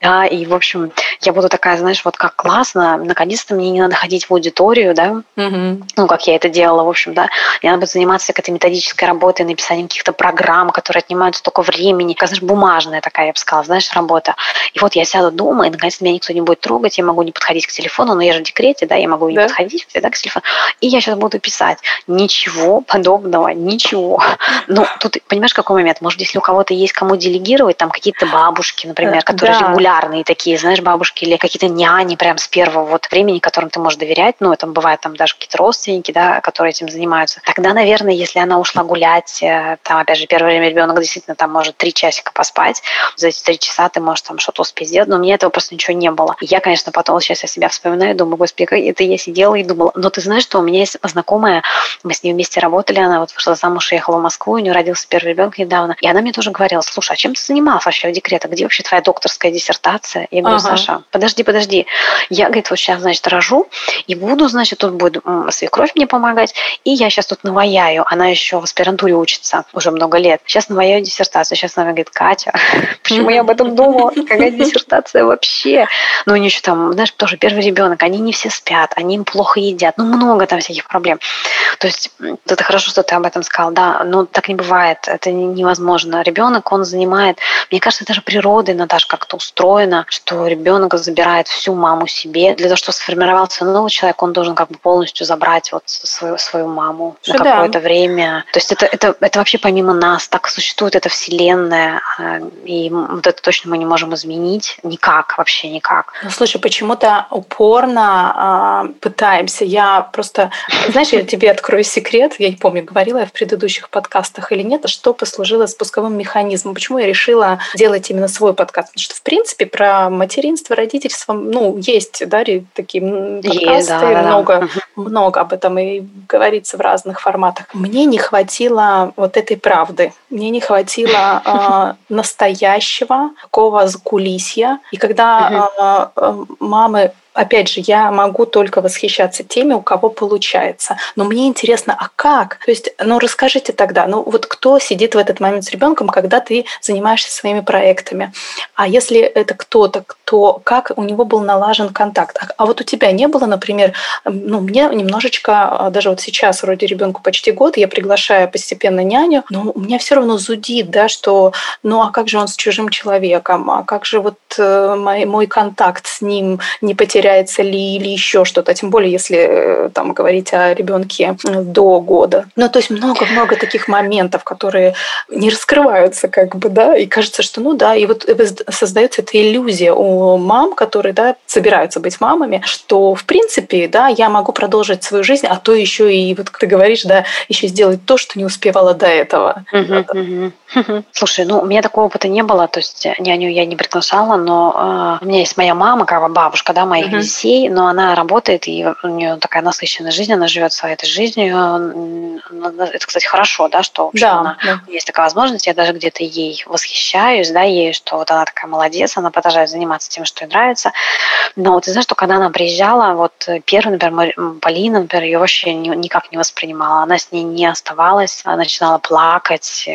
Да, и, в общем, я буду такая, знаешь, вот как классно, наконец-то мне не надо ходить в аудиторию, да, угу. ну, как я это делала, в общем, да, мне надо будет заниматься какой-то методической работой, написанием каких-то программ, которые отнимают столько времени, как, знаешь, бумажная такая, я бы сказала, знаешь, работа. И вот я сяду дома, и, наконец-то меня никто не будет трогать, я могу не подходить к телефону, но я же в декрете, да, я могу не да. подходить да, к телефону, и я сейчас буду писать. Ничего подобного, ничего. Ну, тут, понимаешь, какой момент? Может, если у кого-то есть кому делегировать, там какие-то бабушки, например, э, которые да. Регулярные такие, знаешь, бабушки или какие-то няни прям с первого вот времени, которым ты можешь доверять, ну, это бывает там даже какие-то родственники, да, которые этим занимаются. Тогда, наверное, если она ушла гулять, э, там, опять же, первое время ребенок действительно там может три часика поспать, за эти три часа ты можешь там что-то успеть сделать, но у меня этого просто ничего не было. И я, конечно, потом сейчас я себя вспоминаю, думаю, господи, это я сидела и думала. Но ты знаешь, что у меня есть знакомая, мы с ней вместе работали, она вот вышла замуж, уехала в Москву, у нее родился первый ребенок недавно, и она мне тоже говорила, слушай, а чем ты занималась вообще в декрете? Где вообще твоя докторская диссертация? Я говорю, ага. Саша, подожди, подожди. Я, говорит, вот сейчас, значит, рожу, и буду, значит, тут будет свекровь мне помогать, и я сейчас тут наваяю. Она еще в аспирантуре учится уже много лет. Сейчас наваяю диссертацию. Сейчас она говорит, Катя, почему я об этом думала? Какая диссертация вообще? Ну, нее еще там, знаешь, тоже первый ребенок, они не все спят, они им плохо едят. Ну, много там всяких проблем. То есть это хорошо, что ты об этом сказал, да, но так не бывает, это невозможно. Ребенок, он занимает, мне кажется, даже природа, Наташа, как-то устроена, что ребенок забирает всю маму себе. Для того, чтобы сформировался новый человек, он должен как бы полностью забрать вот свою, свою маму что на какое-то да. время. То есть это, это, это вообще помимо нас, так существует эта вселенная, а, и вот это точно мы не можем изменить никак, вообще никак. Ну, слушай, почему-то упорно э, пытаемся. Я просто, знаешь, я тебе открою секрет, я не помню, говорила я в предыдущих подкастах или нет, что послужило спусковым механизмом, почему я решила делать именно свой подкаст. Потому что, в принципе, про материнство, родительство, ну, есть, да, такие подкасты, есть, да, да, много, да. много об этом и говорится в разных форматах. Мне не хватило вот этой правды, мне не хватило э, настоящего такого закулисья. И когда э, мамы опять же, я могу только восхищаться теми, у кого получается. Но мне интересно, а как? То есть, ну расскажите тогда, ну вот кто сидит в этот момент с ребенком, когда ты занимаешься своими проектами? А если это кто-то, кто, как у него был налажен контакт? А, а вот у тебя не было, например, ну мне немножечко, а, даже вот сейчас вроде ребенку почти год, я приглашаю постепенно няню, но у меня все равно зудит, да, что, ну а как же он с чужим человеком, а как же вот э, мой, мой контакт с ним не потерял теряется ли или еще что-то, тем более если э, там говорить о ребенке до года. Ну, то есть много-много таких моментов, которые не раскрываются как бы, да, и кажется, что ну да, и вот создается эта иллюзия у мам, которые да, собираются быть мамами, что в принципе, да, я могу продолжить свою жизнь, а то еще и, вот как ты говоришь, да, еще сделать то, что не успевала до этого. Слушай, ну у меня такого опыта не было, то есть няню я не приглашала, но э, у меня есть моя мама, как бабушка, да, моих детей, но она работает, и у нее такая насыщенная жизнь, она живет своей этой жизнью. Это, кстати, хорошо, да, что вообще да, она, да. есть такая возможность, я даже где-то ей восхищаюсь, да, ей, что вот она такая молодец, она продолжает заниматься тем, что ей нравится. Но вот ты знаешь, что когда она приезжала, вот первый, например, Полина, например, ее вообще никак не воспринимала, она с ней не оставалась, она начинала плакать,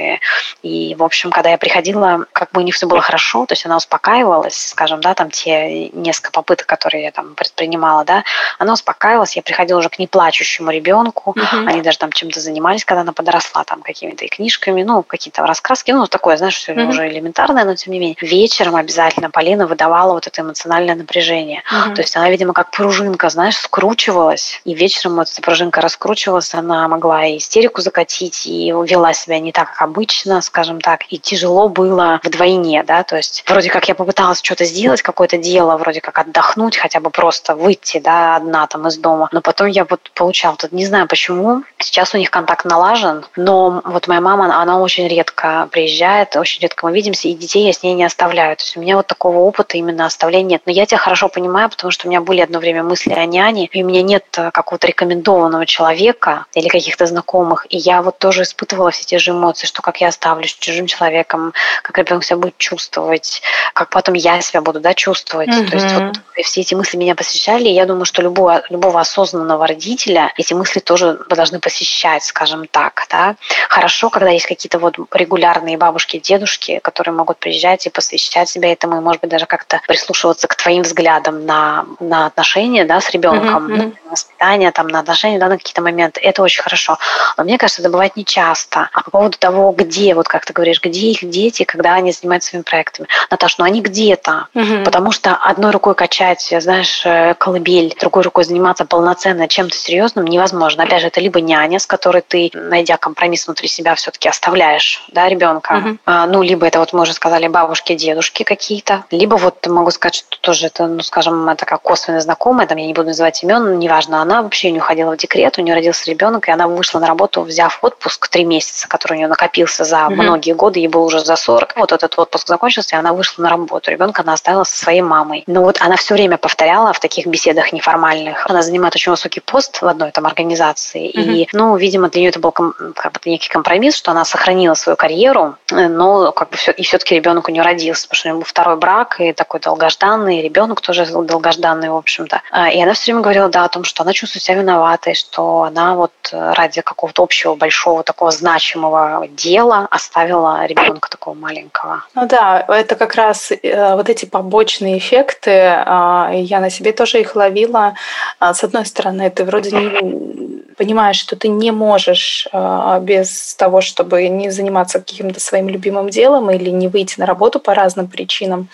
и, в общем, когда я приходила, как бы у них все было хорошо, то есть она успокаивалась, скажем, да, там те несколько попыток, которые я там предпринимала, да, она успокаивалась, я приходила уже к неплачущему ребенку, uh-huh. они даже там чем-то занимались, когда она подросла, там какими-то и книжками, ну, какие-то раскраски, ну, такое, знаешь, все uh-huh. уже элементарное, но тем не менее. Вечером обязательно Полина выдавала вот это эмоциональное напряжение. Uh-huh. То есть она, видимо, как пружинка, знаешь, скручивалась, и вечером вот эта пружинка раскручивалась, она могла и истерику закатить, и вела себя не так, как обычно, скажем так, и тяжело было вдвойне, да, то есть вроде как я попыталась что-то сделать, какое-то дело, вроде как отдохнуть, хотя бы просто выйти, да, одна там из дома, но потом я вот получала, тут не знаю почему, сейчас у них контакт налажен, но вот моя мама, она очень редко приезжает, очень редко мы видимся, и детей я с ней не оставляю, то есть у меня вот такого опыта именно оставления нет, но я тебя хорошо понимаю, потому что у меня были одно время мысли о няне, и у меня нет какого-то рекомендованного человека или каких-то знакомых, и я вот тоже испытывала все те же эмоции, что как я оставлюсь чужим человеком, как ребенок себя будет чувствовать, как потом я себя буду да, чувствовать. Mm-hmm. То есть вот все эти мысли меня посещали, и я думаю, что любого, любого осознанного родителя эти мысли тоже должны посещать, скажем так. Да? Хорошо, когда есть какие-то вот регулярные бабушки, дедушки, которые могут приезжать и посвящать себя этому, и, может быть, даже как-то прислушиваться к твоим взглядам на, на отношения да, с ребенком, mm-hmm. на воспитание, там, на отношения, да, на какие-то моменты. Это очень хорошо. Но мне кажется, это бывает нечасто. А по поводу того, где, вот как ты говоришь, где их дети, когда они занимаются своими проектами. Наташа, ну они где-то, mm-hmm. потому что одной рукой качать, знаешь, э, колыбель, другой рукой заниматься полноценно чем-то серьезным невозможно. Опять же, это либо няня, с которой ты, найдя компромисс внутри себя, все-таки оставляешь да, ребенка. Mm-hmm. А, ну, либо это вот мы уже сказали бабушки, дедушки какие-то, либо вот могу сказать, что тоже это, ну, скажем, такая косвенно знакомая, там я не буду называть имен, неважно, она вообще не уходила в декрет, у нее родился ребенок, и она вышла на работу, взяв отпуск три месяца, который у нее накопился за mm-hmm. многие годы, ей было уже за 40. Вот этот отпуск закончился, и она вышла на работу. Ребенка она оставила со своей мамой. Но вот она все время повторяла в таких беседах неформальных. Она занимает очень высокий пост в одной там организации. Mm-hmm. И, ну, видимо, для нее это был как бы некий компромисс, что она сохранила свою карьеру, но как бы все, и все-таки ребенок у нее родился, потому что у нее был второй брак и такой долгожданный, ребенок тоже долгожданный, в общем-то. А, и она все время говорила, да, о том, что она чувствует себя виноватой, что она вот ради какого-то общего большого такого значимого дела оставила ребенка такого маленького. Ну да, это как раз э, вот эти побочные эффекты, э, я на себе тоже их ловила. А, с одной стороны, ты вроде не понимаешь, что ты не можешь э, без того, чтобы не заниматься каким-то своим любимым делом или не выйти на работу по разным причинам.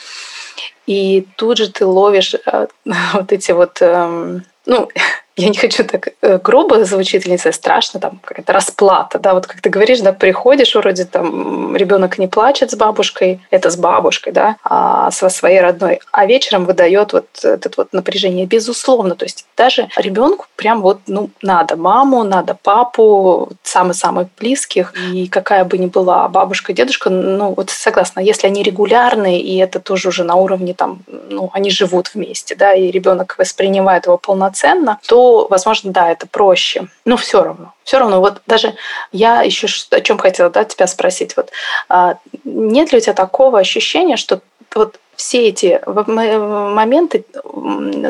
И тут же ты ловишь вот эти вот, эм, ну, я не хочу так э, грубо звучит, или страшно, там какая-то расплата, да, вот как ты говоришь, да, приходишь, вроде там ребенок не плачет с бабушкой, это с бабушкой, да, а со своей родной, а вечером выдает вот это вот напряжение, безусловно, то есть даже ребенку прям вот, ну, надо маму, надо папу, самых-самых близких, и какая бы ни была бабушка, дедушка, ну, вот согласна, если они регулярные, и это тоже уже на уровне там, ну, они живут вместе, да, и ребенок воспринимает его полноценно, то возможно, да, это проще. Но все равно. Все равно, вот даже я еще о чем хотела да, тебя спросить. Вот, а, нет ли у тебя такого ощущения, что вот все эти моменты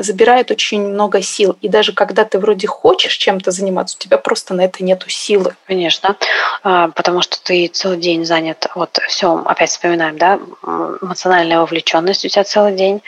забирают очень много сил. И даже когда ты вроде хочешь чем-то заниматься, у тебя просто на это нету силы. Конечно, а, потому что ты целый день занят, вот все, опять вспоминаем, да, эмоциональная вовлеченность у тебя целый день.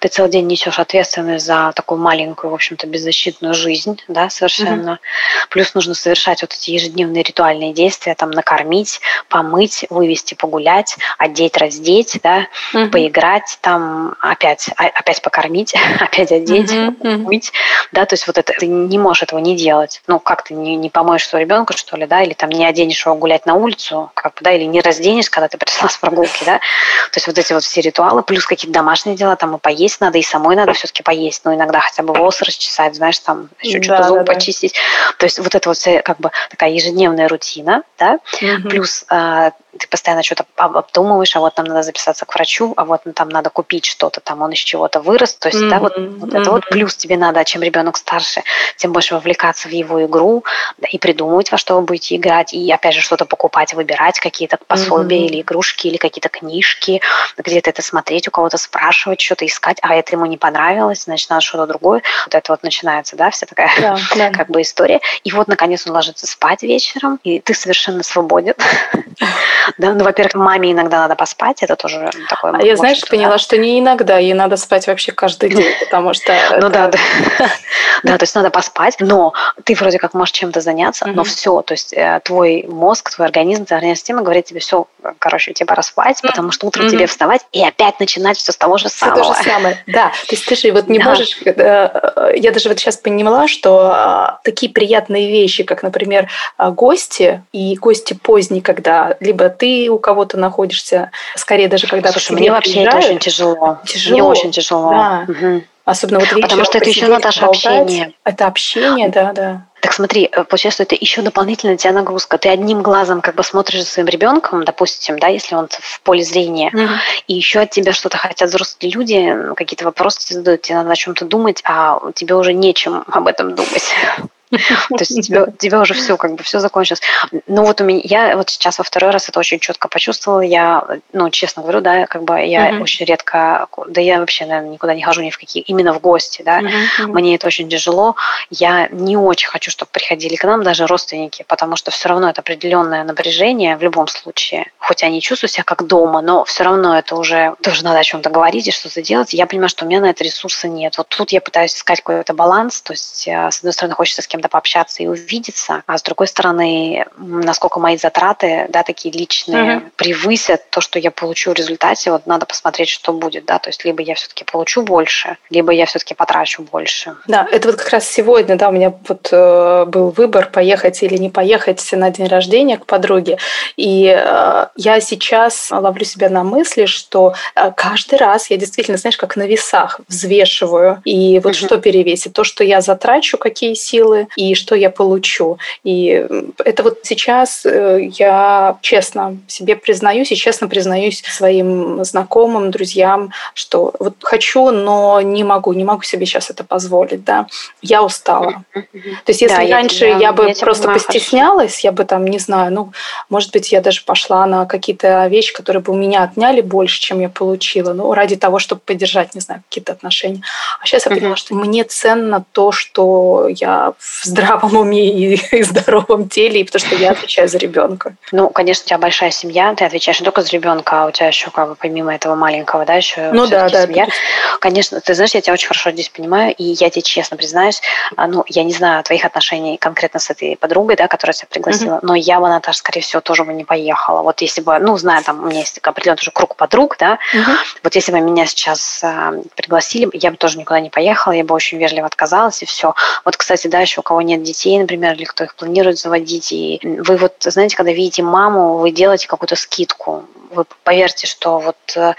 Ты целый день несешь ответственность за такую маленькую, в общем-то, беззащитную жизнь, да, совершенно. Mm-hmm. Плюс нужно совершать вот эти ежедневные ритуальные действия, там, накормить, помыть, вывести, погулять, одеть, раздеть, да, mm-hmm. поиграть убрать, там опять, а, опять покормить, опять одеть, mm-hmm. мыть, да, то есть вот это, ты не можешь этого не делать. Ну, как ты не, не помоешь своего ребенка, что ли, да, или там не оденешь его гулять на улицу, как бы, да, или не разденешь, когда ты пришла с прогулки, да, то есть вот эти вот все ритуалы, плюс какие-то домашние дела, там и поесть надо, и самой надо все-таки поесть, ну, иногда хотя бы волосы расчесать, знаешь, там еще да, что-то зубы да, почистить. Да. То есть вот это вот вся как бы такая ежедневная рутина, да, угу. плюс э, ты постоянно что-то обдумываешь, а вот нам надо записаться к врачу, а вот там надо купить что-то, там он из чего-то вырос, то есть, mm-hmm. да, вот, вот это вот плюс тебе надо, чем ребенок старше, тем больше вовлекаться в его игру да, и придумывать, во что вы будете играть, и опять же что-то покупать, выбирать какие-то пособия mm-hmm. или игрушки, или какие-то книжки, где-то это смотреть, у кого-то спрашивать, что-то искать, а это ему не понравилось, значит, надо что-то другое. Вот это вот начинается, да, вся такая да, да. как бы история. И вот, наконец, он ложится спать вечером, и ты совершенно свободен. Да, ну, во-первых, маме иногда надо поспать, это тоже такое. А я, знаешь, поняла, что не иногда, ей надо спать вообще каждый день, потому что... Ну да, да. Да, то есть надо поспать, но ты вроде как можешь чем-то заняться, но все, то есть э, твой мозг, твой организм, твоя система говорит тебе, все, короче, тебе пора спать, потому что утром тебе вставать и опять начинать все с того же самого. Все то же самое, да. То есть ты же вот не можешь... Э, я даже вот сейчас поняла, что а, такие приятные вещи, как, например, а, гости, и гости поздние, когда либо ты у кого-то находишься, скорее даже когда Слушай, мне вообще это очень тяжело. Тяжело. Мне очень тяжело. Да. Угу. Особенно вот Потому что это еще, Наташа, общение. Это общение, да, да. Так смотри, э, получается, что это еще дополнительная тебя нагрузка. Ты одним глазом как бы смотришь за своим ребенком, допустим, да, если он в поле зрения, mm-hmm. и еще от тебя что-то хотят взрослые люди, какие-то вопросы задают, тебе надо о чем-то думать, а тебе уже нечем об этом думать. То есть у тебя, у тебя уже все, как бы все закончилось. Ну вот у меня, я вот сейчас во второй раз это очень четко почувствовала. Я, ну, честно говорю, да, как бы я uh-huh. очень редко, да я вообще, наверное, никуда не хожу ни в какие, именно в гости, да. Uh-huh. Мне это очень тяжело. Я не очень хочу, чтобы приходили к нам даже родственники, потому что все равно это определенное напряжение в любом случае. Хоть они чувствуют себя как дома, но все равно это уже тоже надо о чем-то говорить и что-то делать. Я понимаю, что у меня на это ресурса нет. Вот тут я пытаюсь искать какой-то баланс. То есть, э, с одной стороны, хочется с кем кем-то пообщаться и увидеться, а с другой стороны, насколько мои затраты, да, такие личные, угу. превысят то, что я получу в результате, вот надо посмотреть, что будет, да, то есть либо я все-таки получу больше, либо я все-таки потрачу больше. Да, это вот как раз сегодня, да, у меня вот э, был выбор, поехать или не поехать на день рождения к подруге, и э, я сейчас ловлю себя на мысли, что э, каждый раз я действительно, знаешь, как на весах взвешиваю, и вот угу. что перевесит, то, что я затрачу, какие силы, и что я получу. И это вот сейчас э, я честно себе признаюсь и честно признаюсь своим знакомым, друзьям, что вот хочу, но не могу, не могу себе сейчас это позволить, да. Я устала. То есть если да, раньше я, я бы я просто постеснялась, хорошо. я бы там, не знаю, ну, может быть, я даже пошла на какие-то вещи, которые бы у меня отняли больше, чем я получила, ну, ради того, чтобы поддержать, не знаю, какие-то отношения. А сейчас я поняла, что мне ценно то, что я в здравом уме и, и здоровом теле, и потому что я отвечаю за ребенка. Ну, конечно, у тебя большая семья, ты отвечаешь не только за ребенка, а у тебя еще как бы помимо этого маленького, да, еще ну, да, да, семья. Конечно, ты знаешь, я тебя очень хорошо здесь понимаю, и я тебе честно признаюсь, а, ну, я не знаю твоих отношений конкретно с этой подругой, да, которая тебя пригласила, mm-hmm. но я бы, Наташа, скорее всего, тоже бы не поехала. Вот если бы, ну, знаю, там у меня есть определенный уже круг подруг, да, mm-hmm. вот если бы меня сейчас а, пригласили, я бы тоже никуда не поехала, я бы очень вежливо отказалась, и все. Вот, кстати, да, еще кого нет детей, например, или кто их планирует заводить, и вы вот, знаете, когда видите маму, вы делаете какую-то скидку. Вы поверьте, что вот э,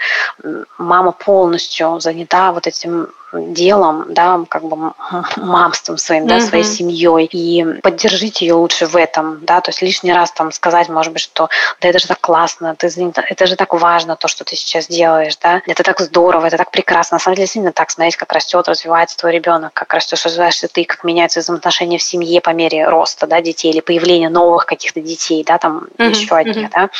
мама полностью занята вот этим делом, да, как бы мамством своим, да, mm-hmm. своей семьей, и поддержите ее лучше в этом, да, то есть лишний раз там сказать, может быть, что да это же так классно, ты, это же так важно, то, что ты сейчас делаешь, да, это так здорово, это так прекрасно. На самом деле, действительно так смотреть, как растет, развивается твой ребенок, как растешь, развиваешься ты, как меняются взаимоотношения в семье по мере роста, да, детей или появления новых каких-то детей, да, там mm-hmm. еще одних, mm-hmm. да.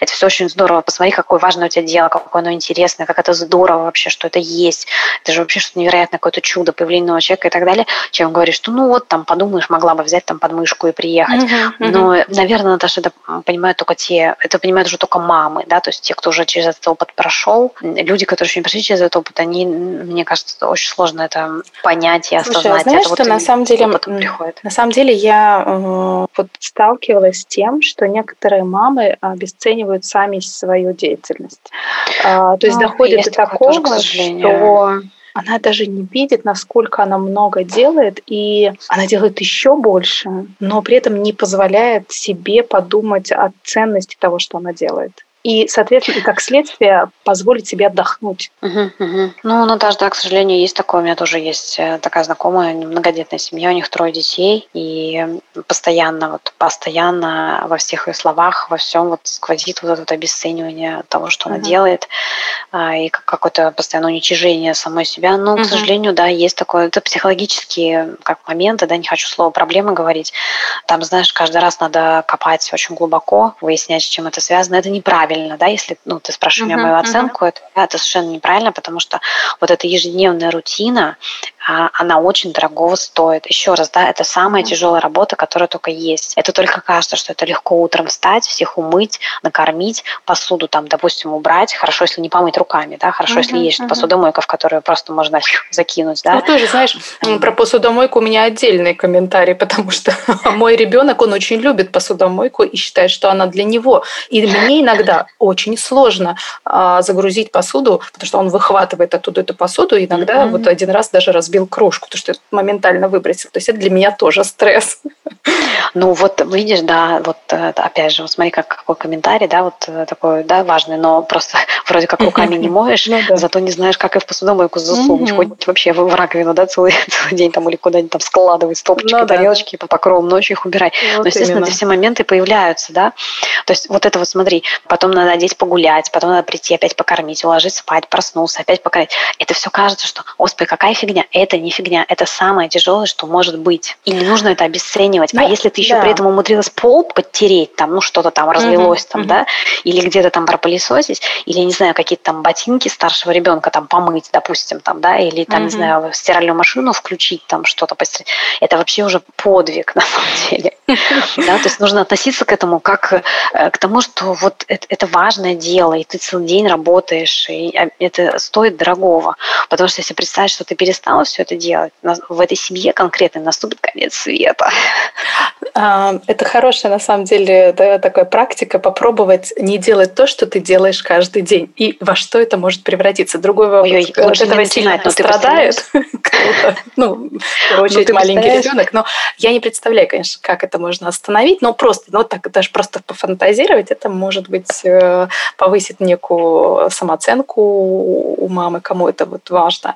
Это все очень здорово. Посмотри, какое важное у тебя дело, какое оно интересное, как это здорово вообще, что это есть. Это же вообще что невероятное какое-то чудо появления нового человека и так далее, чем говоришь, что ну вот там подумаешь, могла бы взять там подмышку и приехать. Uh-huh, uh-huh. Но, наверное, Наташа, это понимают только те, это понимают уже только мамы, да, то есть те, кто уже через этот опыт прошел. Люди, которые еще не прошли через этот опыт, они, мне кажется, очень сложно это понять и осознать. Слушай, а знаешь, это что вот на самом деле приходит. На самом деле я э, вот сталкивалась с тем, что некоторые мамы обесценивают сами свою деятельность. А, то есть ну, доходит до такого, тоже, что она даже не видит, насколько она много делает, и она делает еще больше, но при этом не позволяет себе подумать о ценности того, что она делает и, соответственно, как следствие позволить себе отдохнуть. Угу, угу. Ну, ну даже, да, к сожалению, есть такое. У меня тоже есть э, такая знакомая, многодетная семья, у них трое детей, и постоянно, вот постоянно во всех ее словах, во всем вот сквозит вот это обесценивание того, что угу. она делает, а, и какое-то постоянное уничижение самой себя. Но, угу. к сожалению, да, есть такое, это психологические как моменты, да, не хочу слово проблемы говорить. Там, знаешь, каждый раз надо копать очень глубоко, выяснять, с чем это связано. Это неправильно неправильно, да, если ну, ты спрашиваешь uh-huh, меня мою оценку, uh-huh. это, это совершенно неправильно, потому что вот эта ежедневная рутина, она очень дорогого стоит. Еще раз, да, это самая тяжелая работа, которая только есть. Это только кажется, что это легко утром встать, всех умыть, накормить, посуду там, допустим, убрать. Хорошо, если не помыть руками, да, хорошо, uh-huh, если есть uh-huh. посудомойка, в которую просто можно закинуть, да. Ну, тоже, знаешь, про посудомойку у меня отдельный комментарий, потому что мой ребенок, он очень любит посудомойку и считает, что она для него. И мне иногда очень сложно а, загрузить посуду, потому что он выхватывает оттуда эту посуду, иногда вот один раз даже разбил разбил кружку, то что моментально выбросил. То есть это для меня тоже стресс. Ну вот видишь, да, вот э, опять же, вот смотри, как, какой комментарий, да, вот э, такой, да, важный, но просто вроде как руками не моешь, ну, да. зато не знаешь, как и в посудомойку засунуть, хоть вообще в раковину, да, целый, целый день там или куда-нибудь там складывать стопочки, ну, тарелочки, да. по покровам ночью их убирай. Вот но, естественно, именно. эти все моменты появляются, да. То есть вот это вот смотри, потом надо одеть погулять, потом надо прийти опять покормить, уложить спать, проснуться, опять покормить. Это все кажется, что, господи, какая фигня это не фигня, это самое тяжелое, что может быть. И не нужно это обесценивать. А ну, а если ты еще да. при этом умудрилась пол подтереть, там, ну что-то там разлилось, угу, там, угу. да, или где-то там пропылесосить, или, не знаю, какие-то там ботинки старшего ребенка там помыть, допустим, там, да, или там, угу. не знаю, стиральную машину включить, там что-то постирать. Это вообще уже подвиг, на самом деле. Да, то есть нужно относиться к этому как э, к тому, что вот это, важное дело, и ты целый день работаешь, и а, это стоит дорогого. Потому что если представить, что ты перестала все это делать, в этой семье конкретно наступит конец света. А, это хорошая, на самом деле, да, такая практика, попробовать не делать то, что ты делаешь каждый день, и во что это может превратиться. Другой вопрос. Ой, ой, лучше этого сильно страдает кто-то, ну, в первую очередь, маленький ребенок, но я не представляю, конечно, как это можно остановить, но просто, ну, так даже просто пофантазировать, это, может быть, э, повысит некую самооценку у мамы, кому это вот важно.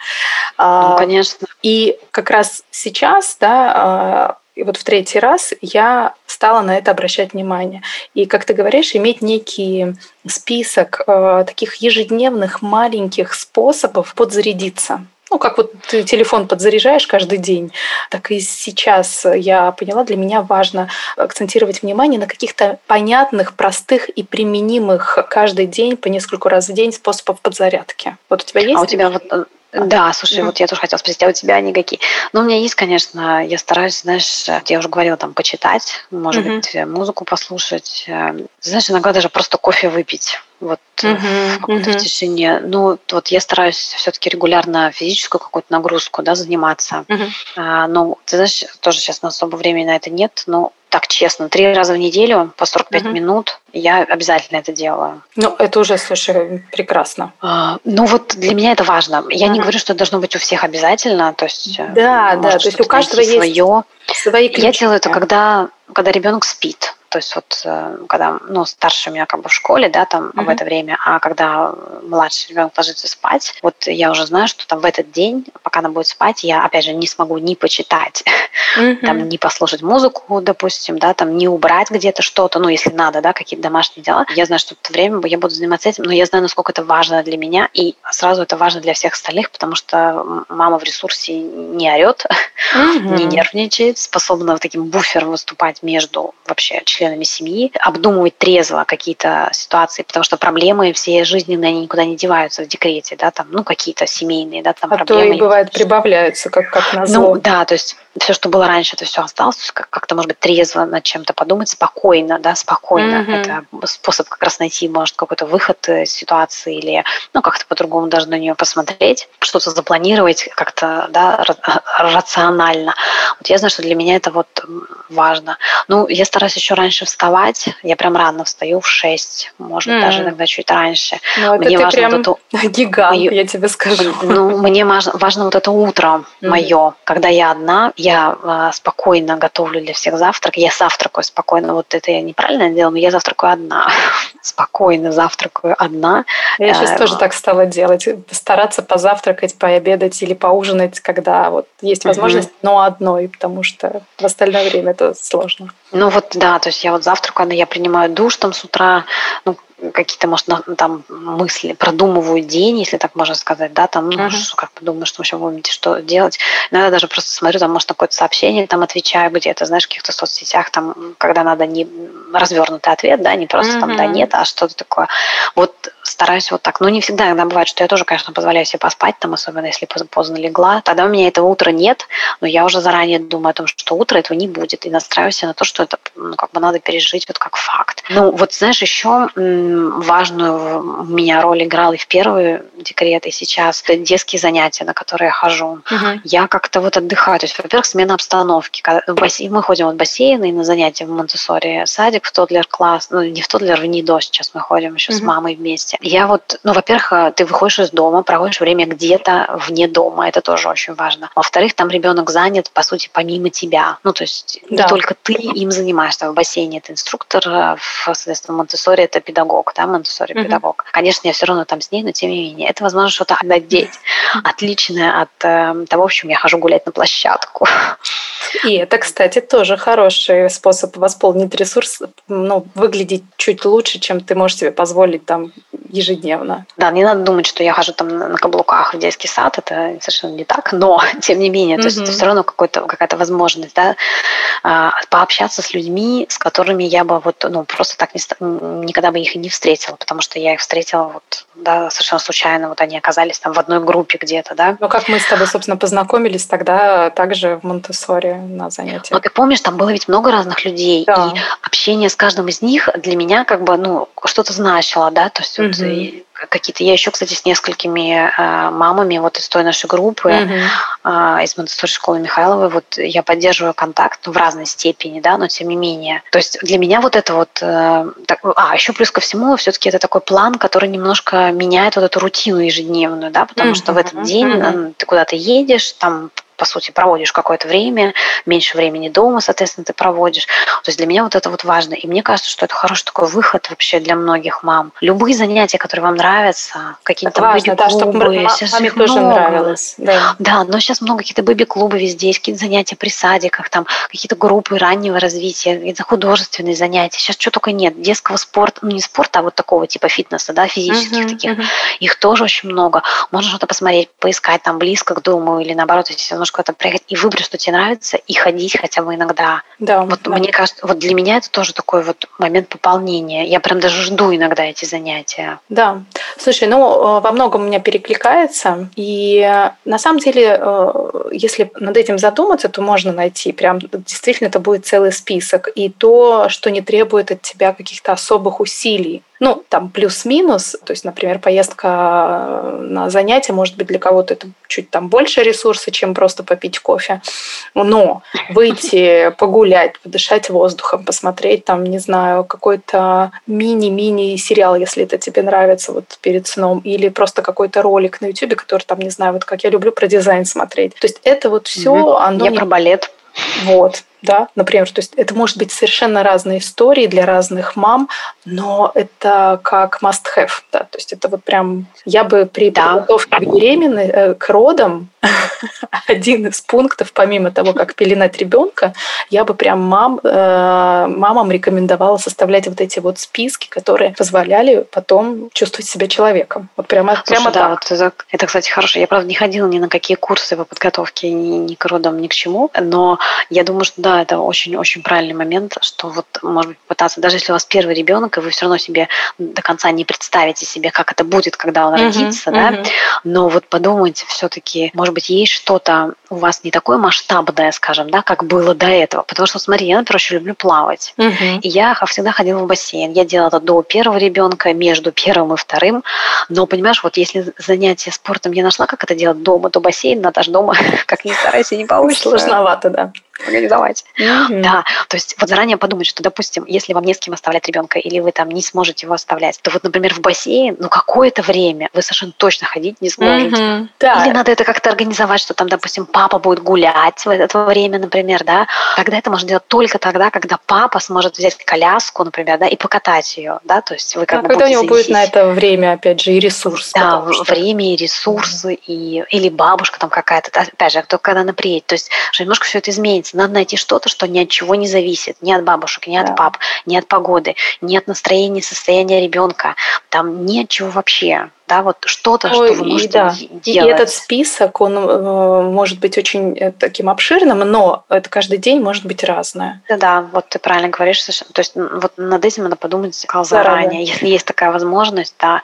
А, ну, конечно. И как раз сейчас, да, а, и вот в третий раз я стала на это обращать внимание. И, как ты говоришь, иметь некий список э, таких ежедневных маленьких способов подзарядиться. Ну, как вот ты телефон подзаряжаешь каждый день, так и сейчас я поняла, для меня важно акцентировать внимание на каких-то понятных, простых и применимых каждый день по несколько раз в день способов подзарядки. Вот у тебя есть? А у тебя вот э, да, слушай, вот я тоже хотела спросить, а у тебя они какие? Ну, у меня есть, конечно, я стараюсь, знаешь, я уже говорила, там, почитать, может mm-hmm. быть, музыку послушать. Э, знаешь, иногда даже просто кофе выпить вот uh-huh, в какой-то uh-huh. тишине. Ну, вот я стараюсь все-таки регулярно физическую какую-то нагрузку, да, заниматься. Uh-huh. А, ну, ты знаешь, тоже сейчас на особо времени на это нет, но так честно, три раза в неделю по 45 uh-huh. минут я обязательно это делаю. Ну, это уже, слушай, прекрасно. А, ну, вот для меня это важно. Я uh-huh. не говорю, что это должно быть у всех обязательно, то есть... Э, да, да, то есть у каждого есть свое. свои ключи. Я делаю это, когда, когда ребенок спит. То есть вот э, когда, ну, старший у меня как бы в школе, да, там mm-hmm. в это время, а когда младший ребенок ложится спать, вот я уже знаю, что там в этот день, пока она будет спать, я, опять же, не смогу ни почитать, mm-hmm. там, не послушать музыку, допустим, да, там, не убрать где-то что-то, ну, если надо, да, какие-то домашние дела. Я знаю, что в это время я буду заниматься этим, но я знаю, насколько это важно для меня, и сразу это важно для всех остальных, потому что мама в ресурсе не орет, mm-hmm. не нервничает, способна таким буфером выступать между вообще членами семьи, обдумывать трезво какие-то ситуации, потому что проблемы все жизненные, они никуда не деваются в декрете, да, там, ну, какие-то семейные, да, там а проблемы. то и бывает прибавляются, как, как назло. Ну, да, то есть все, что было раньше, это все осталось, как-то, может быть, трезво над чем-то подумать, спокойно, да, спокойно. Mm-hmm. Это способ как раз найти, может, какой-то выход из ситуации или, ну, как-то по-другому даже на нее посмотреть, что-то запланировать как-то, да, рационально. Вот я знаю, что для меня это вот важно. Ну, я стараюсь еще раньше вставать, я прям рано встаю в 6, может, mm-hmm. даже иногда чуть раньше. Ну, мне важно прям вот эту... гигант, я тебе скажу. Ну, мне важно, важно вот это утро mm-hmm. мое, когда я одна, я э, спокойно готовлю для всех завтрак, я завтракаю спокойно, вот это я неправильно делаю, но я завтракаю одна, спокойно завтракаю одна. Я сейчас э, тоже так стала делать, стараться позавтракать, пообедать или поужинать, когда вот есть возможность, угу. но одной, потому что в остальное время это сложно. Ну вот да, то есть я вот завтракаю, я принимаю душ там с утра, ну какие-то, может, там мысли, продумываю день, если так можно сказать, да, там, ну, uh-huh. как бы думаю, что вообще будем что делать. Иногда даже просто смотрю, там, может, на какое-то сообщение, там, отвечаю где-то, знаешь, в каких-то соцсетях, там, когда надо не развернутый ответ, да, не просто uh-huh. там да, нет, а что-то такое. Вот стараюсь вот так. Ну, не всегда, иногда бывает, что я тоже, конечно, позволяю себе поспать, там, особенно если поздно легла. Тогда у меня этого утра нет, но я уже заранее думаю о том, что утро этого не будет, и настраиваюсь на то, что это, ну, как бы надо пережить вот как факт. Ну, вот, знаешь, еще важную у меня роль играл и в первый декрет, и сейчас. Это детские занятия, на которые я хожу. Угу. Я как-то вот отдыхаю. То есть, во-первых, смена обстановки. Мы ходим в бассейн и на занятия в Монтессори садик, в Тодлер-класс. Ну, не в Тодлер, в Нидо сейчас мы ходим еще угу. с мамой вместе. Я вот, ну, во-первых, ты выходишь из дома, проводишь время где-то вне дома. Это тоже очень важно. Во-вторых, там ребенок занят, по сути, помимо тебя. Ну, то есть да. не только ты им занимаешься. В бассейне это инструктор, в, соответственно, в Монтессори это педагог, да, Монтессори mm-hmm. педагог. Конечно, я все равно там с ней, но тем не менее, это, возможно, что-то отдать отличное от э, того, в чем я хожу гулять на площадку. И это, кстати, тоже хороший способ восполнить ресурс, ну, выглядеть чуть лучше, чем ты можешь себе позволить там ежедневно. Да, не надо думать, что я хожу там на каблуках в детский сад, это совершенно не так, но тем не менее, mm-hmm. то есть это все равно какая-то возможность, да, а, пообщаться с людьми, с которыми я бы вот, ну, просто так не, никогда бы их и не встретила, потому что я их встретила вот, да, совершенно случайно, вот они оказались там в одной группе где-то, да. Ну, как мы с тобой, собственно, познакомились тогда также в Монтессоре на занятиях. Ну, ты помнишь, там было ведь много разных людей, да. и общение с каждым из них для меня как бы, ну, что-то значило, да, то есть угу. вот какие-то. Я еще, кстати, с несколькими э, мамами вот из той нашей группы, mm-hmm. из Монтессори школы Михайловой, вот я поддерживаю контакт ну, в разной степени, да, но тем не менее. То есть для меня вот это вот... Э, так, а, еще плюс ко всему, все-таки это такой план, который немножко меняет вот эту рутину ежедневную, да, потому mm-hmm. что в этот день mm-hmm. ты куда-то едешь, там по сути, проводишь какое-то время, меньше времени дома, соответственно, ты проводишь. То есть для меня вот это вот важно. И мне кажется, что это хороший такой выход вообще для многих мам. Любые занятия, которые вам нравятся, какие-то бэби-клубы. Да, чтобы сейчас маме тоже много. нравилось. Да. да, но сейчас много какие-то бэби-клубы везде, есть какие-то занятия при садиках, там какие-то группы раннего развития, какие-то художественные занятия. Сейчас что только нет. Детского спорта, ну не спорта, а вот такого типа фитнеса, да, физических uh-huh, таких. Uh-huh. Их тоже очень много. Можно что-то посмотреть, поискать там близко к дому или наоборот, если немножко это приехать и выбрать, что тебе нравится, и ходить хотя бы иногда. Да, вот да. мне кажется, вот для меня это тоже такой вот момент пополнения. Я прям даже жду иногда эти занятия. Да. Слушай, ну э, во многом у меня перекликается. И э, на самом деле, э, если над этим задуматься, то можно найти. Прям действительно это будет целый список. И то, что не требует от тебя каких-то особых усилий. Ну, там плюс-минус, то есть, например, поездка на занятия, может быть, для кого-то это чуть там больше ресурса, чем просто попить кофе. Но выйти, погулять, подышать воздухом, посмотреть там, не знаю, какой-то мини-мини сериал, если это тебе нравится вот перед сном, или просто какой-то ролик на YouTube, который там, не знаю, вот как я люблю про дизайн смотреть. То есть это вот все, mm-hmm. оно... Я не... про балет. Вот да, например, то есть это может быть совершенно разные истории для разных мам, но это как must-have, да, то есть это вот прям, я бы при да. подготовке к беременной, э, к родам, один из пунктов, помимо того, как пеленать ребенка, я бы прям мам, э, мамам рекомендовала составлять вот эти вот списки, которые позволяли потом чувствовать себя человеком. Вот прямо, Слушай, прямо да, так. Вот это, это, кстати, хорошо. Я, правда, не ходила ни на какие курсы по подготовке ни, ни к родам, ни к чему, но я думаю, что да, да, это очень-очень правильный момент, что вот, может быть, пытаться, даже если у вас первый ребенок, и вы все равно себе до конца не представите себе, как это будет, когда он uh-huh, родится, uh-huh. да, но вот подумайте все-таки, может быть, есть что-то у вас не такое масштабное, скажем, да, как было до этого. Потому что, смотри, я, например, очень люблю плавать. Uh-huh. И я всегда ходила в бассейн. Я делала это до первого ребенка, между первым и вторым. Но, понимаешь, вот если занятие спортом я нашла, как это делать дома, то бассейн же дома, как ни старайся, не получится. Сложновато, да организовать. Mm-hmm. Да, то есть вот заранее подумать, что, допустим, если вам не с кем оставлять ребенка, или вы там не сможете его оставлять, то вот, например, в бассейн, ну, какое-то время вы совершенно точно ходить не сможете. Mm-hmm. Да. Или надо это как-то организовать, что там, допустим, папа будет гулять в это время, например, да. Тогда это можно делать только тогда, когда папа сможет взять коляску, например, да, и покатать ее, да, то есть вы как а бы когда у него будет на это время, опять же, и ресурс. Да, время и ресурсы, mm-hmm. и, или бабушка там какая-то, опять же, только когда она приедет. То есть, что немножко все это изменится изменится. Надо найти что-то, что ни от чего не зависит. Ни от бабушек, ни да. от пап, ни от погоды, ни от настроения, состояния ребенка. Там ни от чего вообще да, вот что-то, что вы можете и, да. делать. И этот список, он э, может быть очень э, таким обширным, но это каждый день может быть разное. Да, да, вот ты правильно говоришь, то есть вот над этим надо подумать заранее, заранее, если есть такая возможность, да,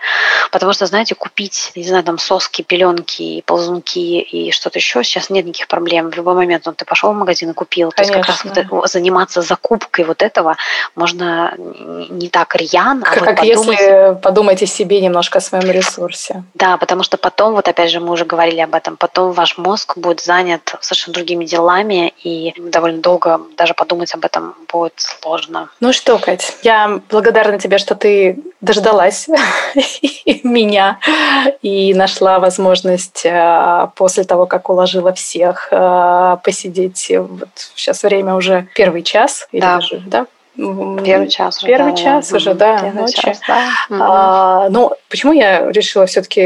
потому что, знаете, купить, не знаю, там соски, пеленки, ползунки и что-то еще, сейчас нет никаких проблем, в любой момент, вот ты пошел в магазин и купил, Конечно. то есть как раз вот заниматься закупкой вот этого можно не так рьяно, как, а вот как подумать... если подумайте себе немножко о своем ресурсе ресурсе. Да, потому что потом, вот опять же, мы уже говорили об этом, потом ваш мозг будет занят совершенно другими делами, и довольно долго даже подумать об этом будет сложно. Ну что, Кать, я благодарна тебе, что ты дождалась меня и нашла возможность э, после того, как уложила всех, э, посидеть. Вот сейчас время уже первый час. Да. Даже, да? Первый час уже. Первый да, час да, уже, да, Первый ночи. Час, да. А, ну, почему я решила все-таки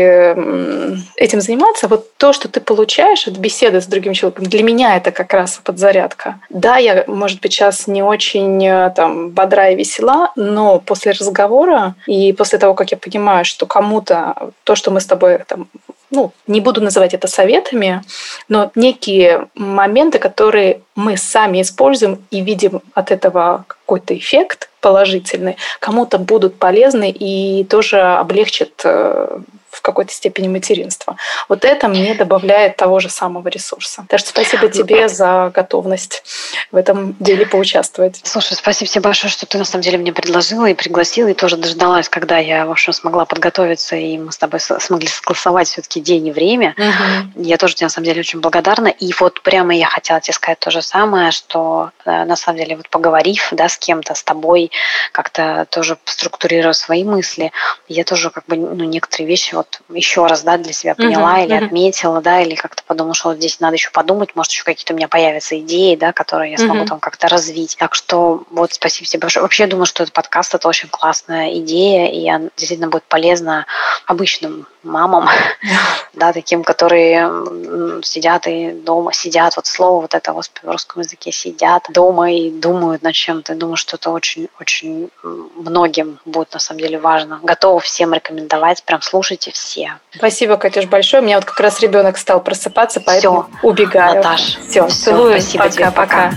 этим заниматься? Вот то, что ты получаешь от беседы с другим человеком, для меня это как раз подзарядка. Да, я, может быть, сейчас не очень э, там бодра и весела, но после разговора и после того, как я понимаю, что кому-то то, что мы с тобой там ну, не буду называть это советами, но некие моменты, которые мы сами используем и видим от этого какой-то эффект положительный, кому-то будут полезны и тоже облегчат э, в какой-то степени материнства. Вот это мне добавляет того же самого ресурса. Так что спасибо тебе за готовность в этом деле поучаствовать. Слушай, спасибо тебе большое, что ты на самом деле мне предложила и пригласила, и тоже дождалась, когда я, в общем, смогла подготовиться, и мы с тобой смогли согласовать все-таки день и время. Угу. Я тоже тебе, на самом деле, очень благодарна. И вот прямо я хотела тебе сказать то же самое, что э, на самом деле, вот поговорив да, с кем-то, с тобой, как-то тоже структурируя свои мысли, я тоже как бы ну, некоторые вещи вот вот еще раз, да, для себя поняла uh-huh, или uh-huh. отметила, да, или как-то подумала, что вот здесь надо еще подумать, может, еще какие-то у меня появятся идеи, да, которые я смогу uh-huh. там как-то развить. Так что вот спасибо тебе большое. Вообще, я думаю, что этот подкаст – это очень классная идея, и она действительно будет полезна обычным мамам, да, таким, которые сидят и дома, сидят, вот слово вот это, в русском языке, сидят дома и думают над чем-то. Думаю, что это очень-очень многим будет на самом деле важно. Готова всем рекомендовать, прям слушайте все. Спасибо, Катюш, большое. У меня вот как раз ребенок стал просыпаться, поэтому Всё, убегаю. Наташ. Все, Все, спасибо пока, тебе, пока. пока.